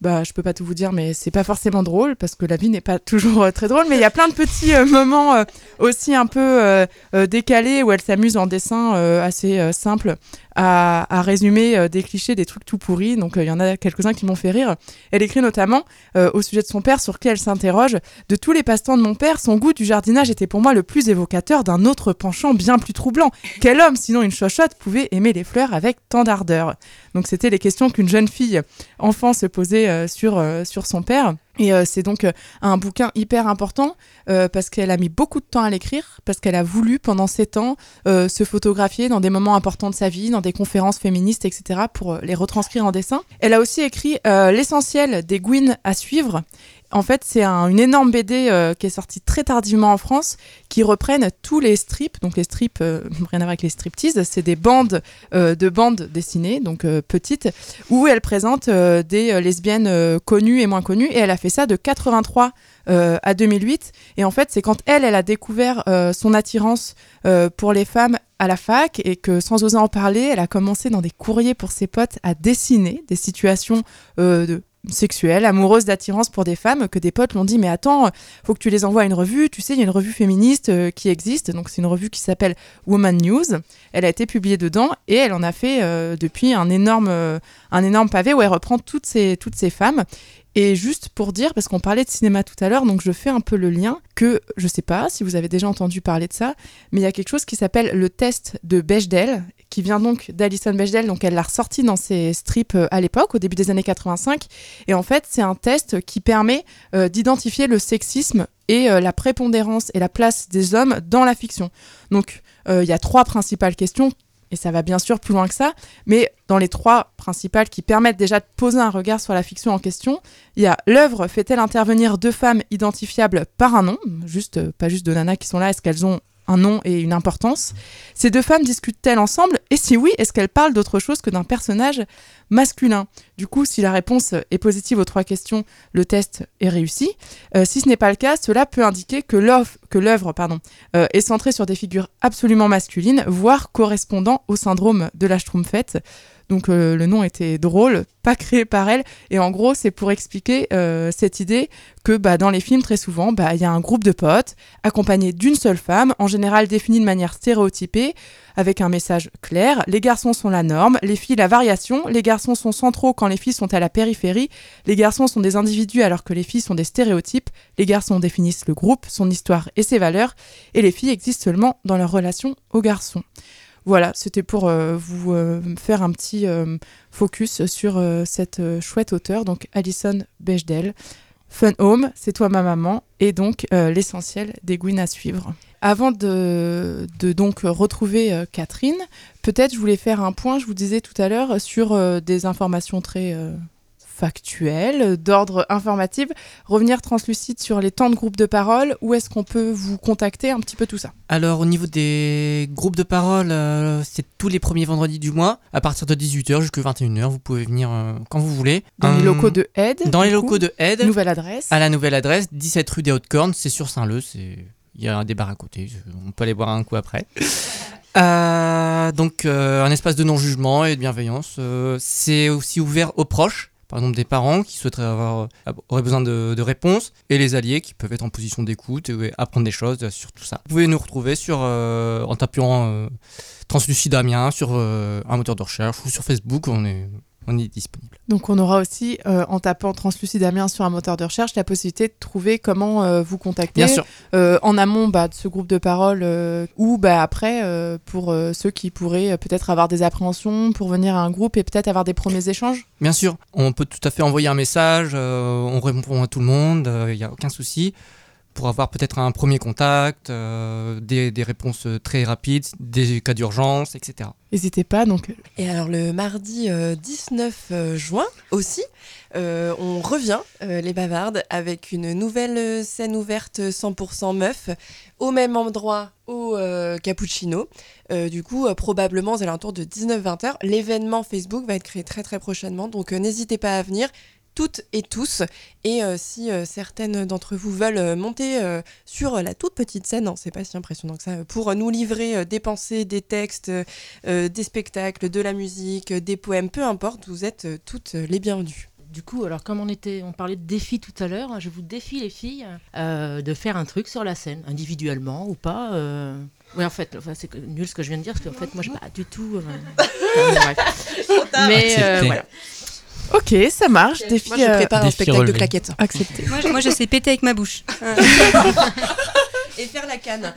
bah, je peux pas tout vous dire, mais c'est pas forcément drôle parce que la vie n'est pas toujours très drôle. Mais il y a plein de petits moments aussi un peu décalés où elle s'amuse en dessin assez simple à, à résumer euh, des clichés, des trucs tout pourris. Donc euh, il y en a quelques-uns qui m'ont fait rire. Elle écrit notamment euh, au sujet de son père sur qui elle s'interroge. De tous les passe-temps de mon père, son goût du jardinage était pour moi le plus évocateur d'un autre penchant bien plus troublant. Quel homme, sinon une chochotte, pouvait aimer les fleurs avec tant d'ardeur? Donc c'était les questions qu'une jeune fille enfant se posait sur, sur son père. Et euh, c'est donc euh, un bouquin hyper important euh, parce qu'elle a mis beaucoup de temps à l'écrire, parce qu'elle a voulu pendant sept ans euh, se photographier dans des moments importants de sa vie, dans des conférences féministes, etc., pour euh, les retranscrire en dessin. Elle a aussi écrit l'essentiel des Gwyn à suivre. En fait, c'est un- une énorme BD euh, qui est sortie très tardivement en France, qui reprennent tous les strips. Donc les strips, euh, rien à voir avec les striptease, c'est des bandes euh, de bandes dessinées, donc petites, où elle présente des lesbiennes connues et moins connues. Et elle a fait ça de 83 euh, à 2008. Et en fait, c'est quand elle, elle a découvert son attirance pour les femmes à la fac et que sans oser en parler, elle a commencé dans des courriers pour ses potes à dessiner des situations de sexuelles, amoureuses d'attirance pour des femmes que des potes l'ont dit mais attends, faut que tu les envoies à une revue, tu sais, il y a une revue féministe euh, qui existe, donc c'est une revue qui s'appelle Woman News. Elle a été publiée dedans et elle en a fait euh, depuis un énorme euh, un énorme pavé où elle reprend toutes ces toutes ces femmes et juste pour dire, parce qu'on parlait de cinéma tout à l'heure, donc je fais un peu le lien, que je sais pas si vous avez déjà entendu parler de ça, mais il y a quelque chose qui s'appelle le test de Bechdel, qui vient donc d'Alison Bechdel, donc elle l'a ressorti dans ses strips euh, à l'époque, au début des années 85, et en fait c'est un test qui permet euh, d'identifier le sexisme et euh, la prépondérance et la place des hommes dans la fiction. Donc il y a trois principales questions et ça va bien sûr plus loin que ça, mais dans les trois principales qui permettent déjà de poser un regard sur la fiction en question, il y a l'œuvre fait-elle intervenir deux femmes identifiables par un nom, juste pas juste deux nanas qui sont là, est-ce qu'elles ont un nom et une importance Ces deux femmes discutent-elles ensemble? Et si oui, est-ce qu'elles parlent d'autre chose que d'un personnage masculin? Du coup, si la réponse est positive aux trois questions, le test est réussi. Euh, si ce n'est pas le cas, cela peut indiquer que l'œuvre, euh, est centrée sur des figures absolument masculines, voire correspondant au syndrome de la Schtroumpfette. Donc euh, le nom était drôle, pas créé par elle, et en gros c'est pour expliquer euh, cette idée que bah, dans les films très souvent bah, il y a un groupe de potes accompagné d'une seule femme, en général définie de manière stéréotypée, avec un message clair. Les garçons sont la norme, les filles la variation, les garçons sont centraux quand les filles sont à la périphérie, les garçons sont des individus alors que les filles sont des stéréotypes, les garçons définissent le groupe, son histoire et ses valeurs, et les filles existent seulement dans leur relation aux garçons. Voilà, c'était pour euh, vous euh, faire un petit euh, focus sur cette chouette auteure, donc Alison Bechdel. Fun Home, c'est toi ma maman, et donc l'essentiel des Gwyn à suivre. Avant de, donc retrouver Catherine, peut-être je voulais faire un point, je vous disais tout à l'heure, sur des informations très euh, factuelles, d'ordre informatif, revenir translucide sur les temps de groupe de parole, où est-ce qu'on peut vous contacter, un petit peu tout ça? Alors au niveau des groupes de parole, euh, c'est tous les premiers vendredis du mois, à partir de 18h jusqu'à 21h, vous pouvez venir euh, quand vous voulez. Dans les Hum, locaux de Aide. Dans les locaux de Aide, Nouvelle adresse. à la nouvelle adresse, 17 rue des Hautes-Cornes, c'est sur Saint-Leu, c'est... il y a des bars à côté, on peut aller boire un coup après. Euh, donc euh, un espace de non-jugement et de bienveillance. Euh, c'est aussi ouvert aux proches, par exemple des parents qui souhaiteraient avoir euh, auraient besoin de, de réponses, et les alliés qui peuvent être en position d'écoute et apprendre des choses sur tout ça. Vous pouvez nous retrouver sur euh, en tapant euh, Translucide Amiens sur un moteur de recherche ou sur Facebook, on est, on est disponible. Donc on aura aussi, euh, en tapant Translucide Amiens sur un moteur de recherche, la possibilité de trouver comment euh, vous contacter. Bien sûr. Euh, en amont bah, de ce groupe de parole ou bah, après pour ceux qui pourraient peut-être avoir des appréhensions pour venir à un groupe et peut-être avoir des premiers échanges. Bien sûr, on peut tout à fait envoyer un message, on répond à tout le monde, il n'y a aucun souci. Pour avoir peut-être un premier contact, euh, des, des réponses très rapides, des cas d'urgence, etc. N'hésitez pas. Donc Et alors le mardi euh, 19 euh, juin aussi, euh, on revient, euh, les bavardes, avec une nouvelle euh, scène ouverte 100% meuf, au même endroit, au euh, Cappuccino. Euh, du coup, euh, probablement aux alentours de 19-20 heures. L'événement Facebook va être créé très très prochainement, donc euh, n'hésitez pas à venir toutes et tous. Et euh, si euh, certaines d'entre vous veulent euh, monter euh, sur la toute petite scène, non, c'est pas si impressionnant que ça, pour nous livrer euh, des pensées, des textes, euh, des spectacles, de la musique, des poèmes, peu importe, vous êtes euh, toutes les bienvenues. Du coup, alors comme on était, on parlait de défi tout à l'heure, je vous défie les filles euh, de faire un truc sur la scène, individuellement ou pas. euh. Oui, en fait, enfin, c'est nul ce que je viens de dire, parce qu'en fait, moi, je pas du tout. euh, enfin, bref. Mais euh, voilà. Ok, ça marche. Défi Moi, je euh, prépare un spectacle de relevé. claquettes. accepté. Moi, je- moi, je sais péter avec ma bouche. Et faire la canne.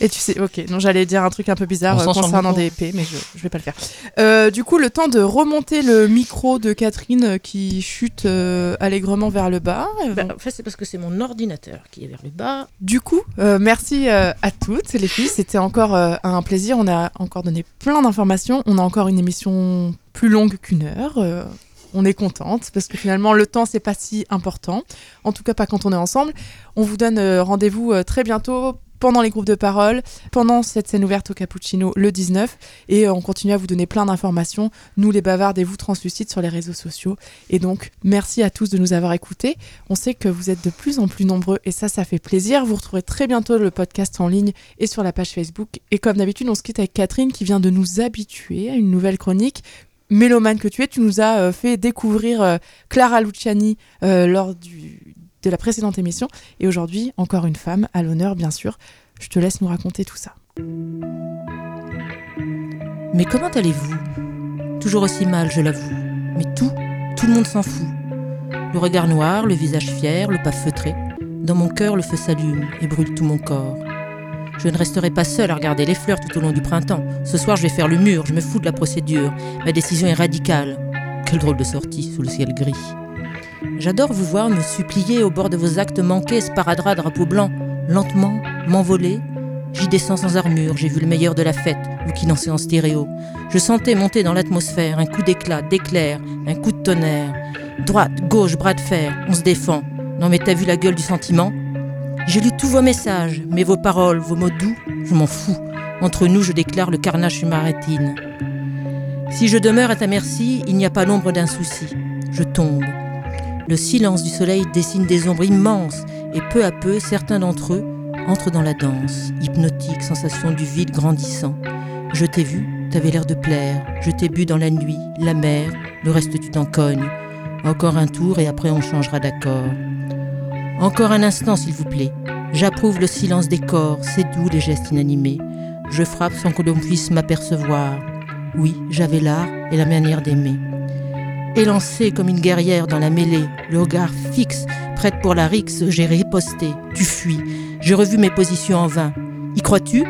Et tu sais, ok, non, j'allais dire un truc un peu bizarre euh, concernant des épées, mais je, je vais pas le faire. Euh, du coup, le temps de remonter le micro de Catherine euh, qui chute euh, allègrement vers le bas. Bah, en fait, c'est parce que c'est mon ordinateur qui est vers le bas. Du coup, euh, merci euh, à toutes les filles. C'était encore euh, un plaisir. On a encore donné plein d'informations. On a encore une émission plus longue qu'une heure. On est contente parce que finalement le temps c'est pas si important. En tout cas pas quand on est ensemble. On vous donne euh, rendez-vous euh, très bientôt pendant les groupes de parole, pendant cette scène ouverte au Cappuccino le 19 et euh, on continue à vous donner plein d'informations, nous les bavardes et vous translucides sur les réseaux sociaux. Et donc merci à tous de nous avoir écoutés. On sait que vous êtes de plus en plus nombreux et ça, ça fait plaisir. Vous retrouverez très bientôt le podcast en ligne et sur la page Facebook. Et comme d'habitude, on se quitte avec Catherine qui vient de nous habituer à une nouvelle chronique. Mélomane que tu es, tu nous as euh, fait découvrir euh, Clara Luciani euh, lors de la précédente émission. Et aujourd'hui, encore une femme, à l'honneur bien sûr. Je te laisse nous raconter tout ça. Mais comment allez-vous? Toujours aussi mal, je l'avoue. Mais tout, tout le monde s'en fout. Le regard noir, le visage fier, le pas feutré. Dans mon cœur, le feu s'allume et brûle tout mon corps. Je ne resterai pas seule à regarder les fleurs tout au long du printemps. Ce soir, je vais faire le mur, je me fous de la procédure. Ma décision est radicale. Quelle drôle de sortie sous le ciel gris. J'adore vous voir me supplier au bord de vos actes manqués, sparadrap, drapeau blanc, lentement, m'envoler. J'y descends sans armure, j'ai vu le meilleur de la fête, vous qui dansez en stéréo. Je sentais monter dans l'atmosphère un coup d'éclat, d'éclair, un coup de tonnerre. Droite, gauche, bras de fer, on se défend. Non mais t'as vu la gueule du sentiment? J'ai lu tous vos messages, mais vos paroles, vos mots doux, je m'en fous. Entre nous, je déclare le carnage sur ma rétine. Si je demeure à ta merci, il n'y a pas l'ombre d'un souci. Je tombe. Le silence du soleil dessine des ombres immenses, et peu à peu, certains d'entre eux entrent dans la danse, hypnotique, sensation du vide grandissant. Je t'ai vu, t'avais l'air de plaire, je t'ai bu dans la nuit, la mer, le reste tu t'en cognes. Encore un tour et après on changera d'accord. Encore un instant, s'il vous plaît. J'approuve le silence des corps, c'est doux les gestes inanimés. Je frappe sans que l'on puisse m'apercevoir. Oui, j'avais l'art et la manière d'aimer. Élancée comme une guerrière dans la mêlée, le regard fixe, prête pour la rixe, j'ai riposté. Tu fuis. J'ai revu mes positions en vain. Y crois-tu?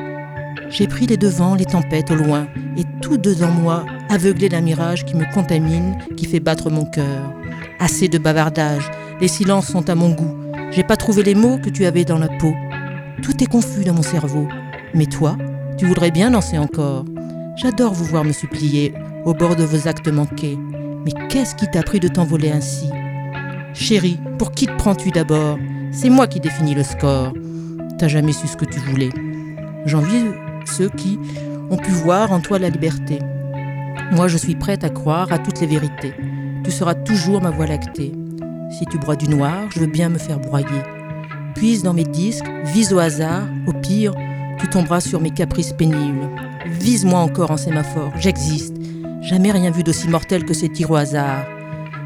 J'ai pris les devants, les tempêtes au loin, et tout dedans moi, aveuglé d'un mirage qui me contamine, qui fait battre mon cœur. Assez de bavardage, les silences sont à mon goût. J'ai pas trouvé les mots que tu avais dans la peau. Tout est confus dans mon cerveau. Mais toi, tu voudrais bien danser encore. J'adore vous voir me supplier au bord de vos actes manqués. Mais qu'est-ce qui t'a pris de t'envoler ainsi? Chérie, pour qui te prends-tu d'abord? C'est moi qui définis le score. T'as jamais su ce que tu voulais. J'envie ceux qui ont pu voir en toi la liberté. Moi, je suis prête à croire à toutes les vérités. Tu seras toujours ma voie lactée. Si tu broies du noir, je veux bien me faire broyer. Puise dans mes disques, vise au hasard, au pire, tu tomberas sur mes caprices pénibles. Vise-moi encore en sémaphore, j'existe. Jamais rien vu d'aussi mortel que ces tirs au hasard.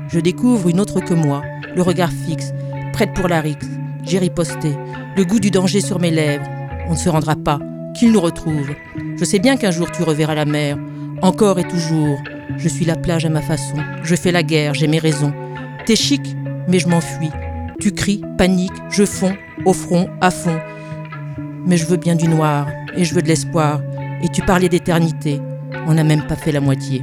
Je découvre une autre que moi, le regard fixe, prête pour la rixe. J'ai riposté, le goût du danger sur mes lèvres. On ne se rendra pas, qu'il nous retrouve. Je sais bien qu'un jour tu reverras la mer, encore et toujours. Je suis la plage à ma façon, je fais la guerre, j'ai mes raisons. T'es chic, mais je m'enfuis. Tu cries, panique, je fonds, au front, à fond. Mais je veux bien du noir, et je veux de l'espoir. Et tu parlais d'éternité, on n'a même pas fait la moitié.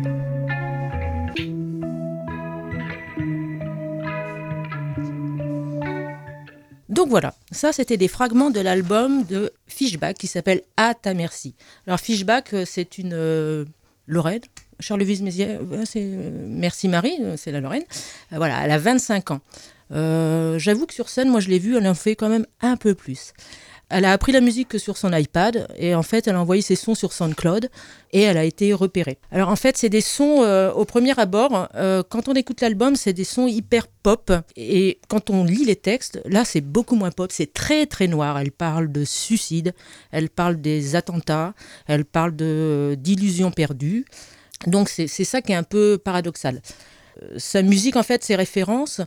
Donc voilà, ça c'était des fragments de l'album de Fishback qui s'appelle À ta merci. Alors Fishback, euh, c'est une euh, Lorraine, Charleville Mézières, euh, euh, Merci Marie, euh, c'est la Lorraine. Voilà, elle a 25 ans. J'avoue que sur scène, moi je l'ai vue, elle en fait quand même un peu plus. Elle a appris la musique que sur son iPad et en fait elle a envoyé ses sons sur SoundCloud et elle a été repérée. Alors en fait c'est des sons au premier abord, quand on écoute l'album c'est des sons hyper pop et quand on lit les textes, là c'est beaucoup moins pop, c'est très très noir. Elle parle de suicide, elle parle des attentats, elle parle d'illusions perdues. Donc c'est ça qui est un peu paradoxal. Euh, Sa musique, en fait, ses références,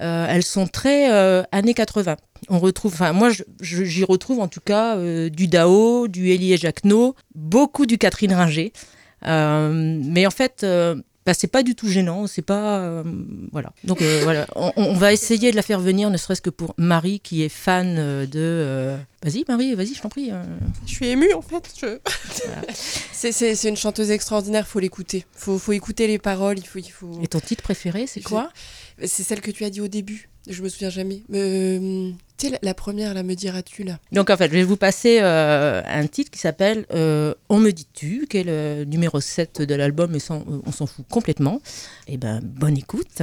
euh, elles sont très euh, années 80. On retrouve, enfin moi j'y retrouve en tout cas du Dao, du Elie Jacquenot, beaucoup du Catherine Ringer. Mais en fait, bah, c'est pas du tout gênant, c'est pas euh, voilà. Donc euh, voilà, on, on va essayer de la faire venir, ne serait-ce que pour Marie qui est fan euh, de. euh, Vas-y Marie, vas-y, je t'en prie. Je suis émue en fait. Je... c'est, c'est- c'est une chanteuse extraordinaire, faut l'écouter. Faut, faut écouter les paroles. Il faut, il faut... Et ton titre préféré, c'est quoi? C'est celle que tu as dit au début. Je me souviens jamais. Euh, tu sais, la, première, là, me diras-tu là Donc en fait, je vais vous passer euh, un titre qui s'appelle euh, On me dit-tu, qui est le numéro 7 de l'album, mais sans- on s'en fout complètement. Et ben, bonne écoute.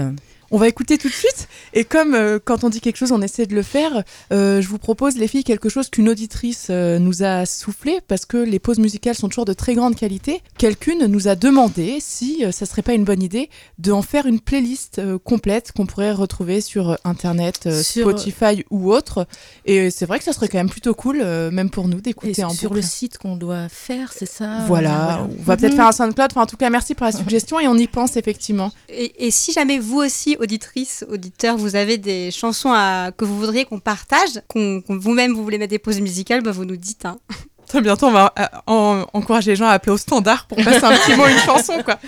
On va écouter tout de suite. Et comme euh, quand on dit quelque chose, on essaie de le faire, euh, je vous propose, les filles, quelque chose qu'une auditrice euh, nous a soufflé, parce que les pauses musicales sont toujours de très grande qualité. Quelqu'une nous a demandé si euh, ça serait pas une bonne idée de en faire une playlist euh, complète qu'on pourrait retrouver sur Internet, euh, Sur- Spotify ou autre. Et c'est vrai que ça serait quand même plutôt cool, euh, même pour nous, d'écouter en sur boucle. le site qu'on doit faire, c'est ça Voilà, on va peut-être Mhm. faire un SoundCloud. Enfin, en tout cas, merci pour la suggestion et on y pense effectivement. Et, et si jamais vous aussi, auditrices, auditeurs, vous avez des chansons à, que vous voudriez qu'on partage, qu'on vous-même vous voulez mettre des pauses musicales, bah vous nous dites. Hein. Très bientôt, on va euh, en- encourager les gens à appeler au standard pour passer un petit mot, une chanson, quoi.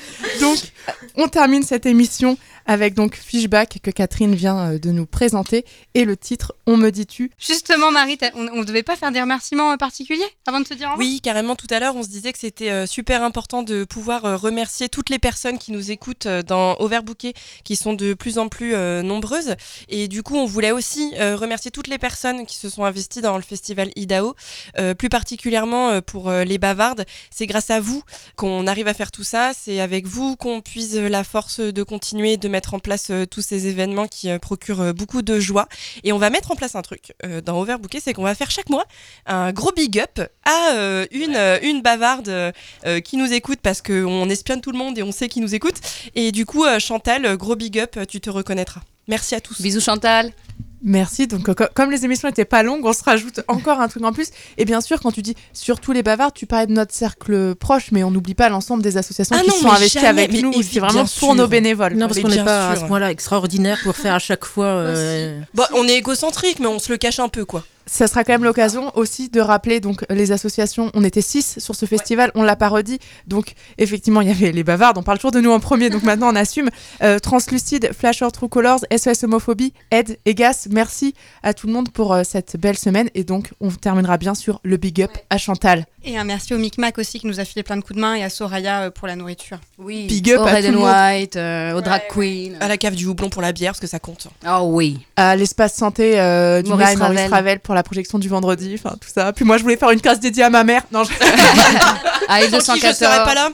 Donc, on termine cette émission avec donc Fishback que Catherine vient euh, de nous présenter et le titre On me dit-tu? Justement, Marie, on ne devait pas faire des remerciements euh, particuliers avant de se dire au revoir? Oui, carrément. Tout à l'heure, on se disait que c'était euh, super important de pouvoir euh, remercier toutes les personnes qui nous écoutent euh, dans Overbooké, qui sont de plus en plus euh, nombreuses. Et du coup, on voulait aussi euh, remercier toutes les personnes qui se sont investies dans le festival Idao, euh, plus particulièrement euh, pour euh, les bavardes. C'est grâce à vous qu'on arrive à faire tout ça. C'est avec vous qu'on puise la force de continuer de mettre en place euh, tous ces événements qui euh, procurent euh, beaucoup de joie. Et on va mettre en place un truc dans Overbooké, c'est qu'on va faire chaque mois un gros big up à une, une bavarde qui nous écoute parce qu'on espionne tout le monde et on sait qui nous écoute. Et du coup, Chantal, gros big up, tu te reconnaîtras. Merci à tous. Bisous Chantal. Merci. Donc, euh, co- comme les émissions n'étaient pas longues, on se rajoute encore un truc en plus. Et bien sûr, quand tu dis surtout les bavards, tu parlais de notre cercle proche, mais on n'oublie pas l'ensemble des associations Ah qui non, sont investies jamais, avec mais nous. C'est vraiment pour nos bénévoles. Non, parce qu'on n'est pas à ce point-là extraordinaire pour faire à chaque fois. euh, Bon, on est égocentrique, mais on se le cache un peu, quoi. Ça sera quand même l'occasion aussi de rappeler donc les associations. On était six sur ce festival, on l'a pas redit. Donc effectivement, il y avait les bavardes. On parle toujours de nous en premier, donc maintenant on assume. Euh, Translucide, Flasher True Colors, SOS Homophobie, Aide et Gas. Merci à tout le monde pour euh, cette belle semaine. Et donc on terminera bien sur le big up à Chantal. Et un merci au Micmac aussi qui nous a filé plein de coups de main et à Soraya euh, pour la nourriture. Oui. Big up au à Red tout le and monde. White, euh, au Drag Queen. À la cave du houblon pour la bière, parce que ça compte. Oh oui. À l'espace santé euh, du Maurice Maurice, Maurice Ravel. Ravel pour la projection du vendredi, enfin tout ça. Puis moi je voulais faire une classe dédiée à ma mère. Non, je- À Sans qui je serais pas là.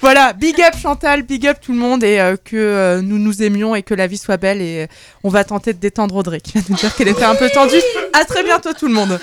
Voilà, big up Chantal, big up tout le monde et euh, que euh, nous nous aimions et que la vie soit belle et euh, on va tenter de détendre Audrey qui vient de nous dire qu'elle était un peu tendue. À très bientôt tout le monde.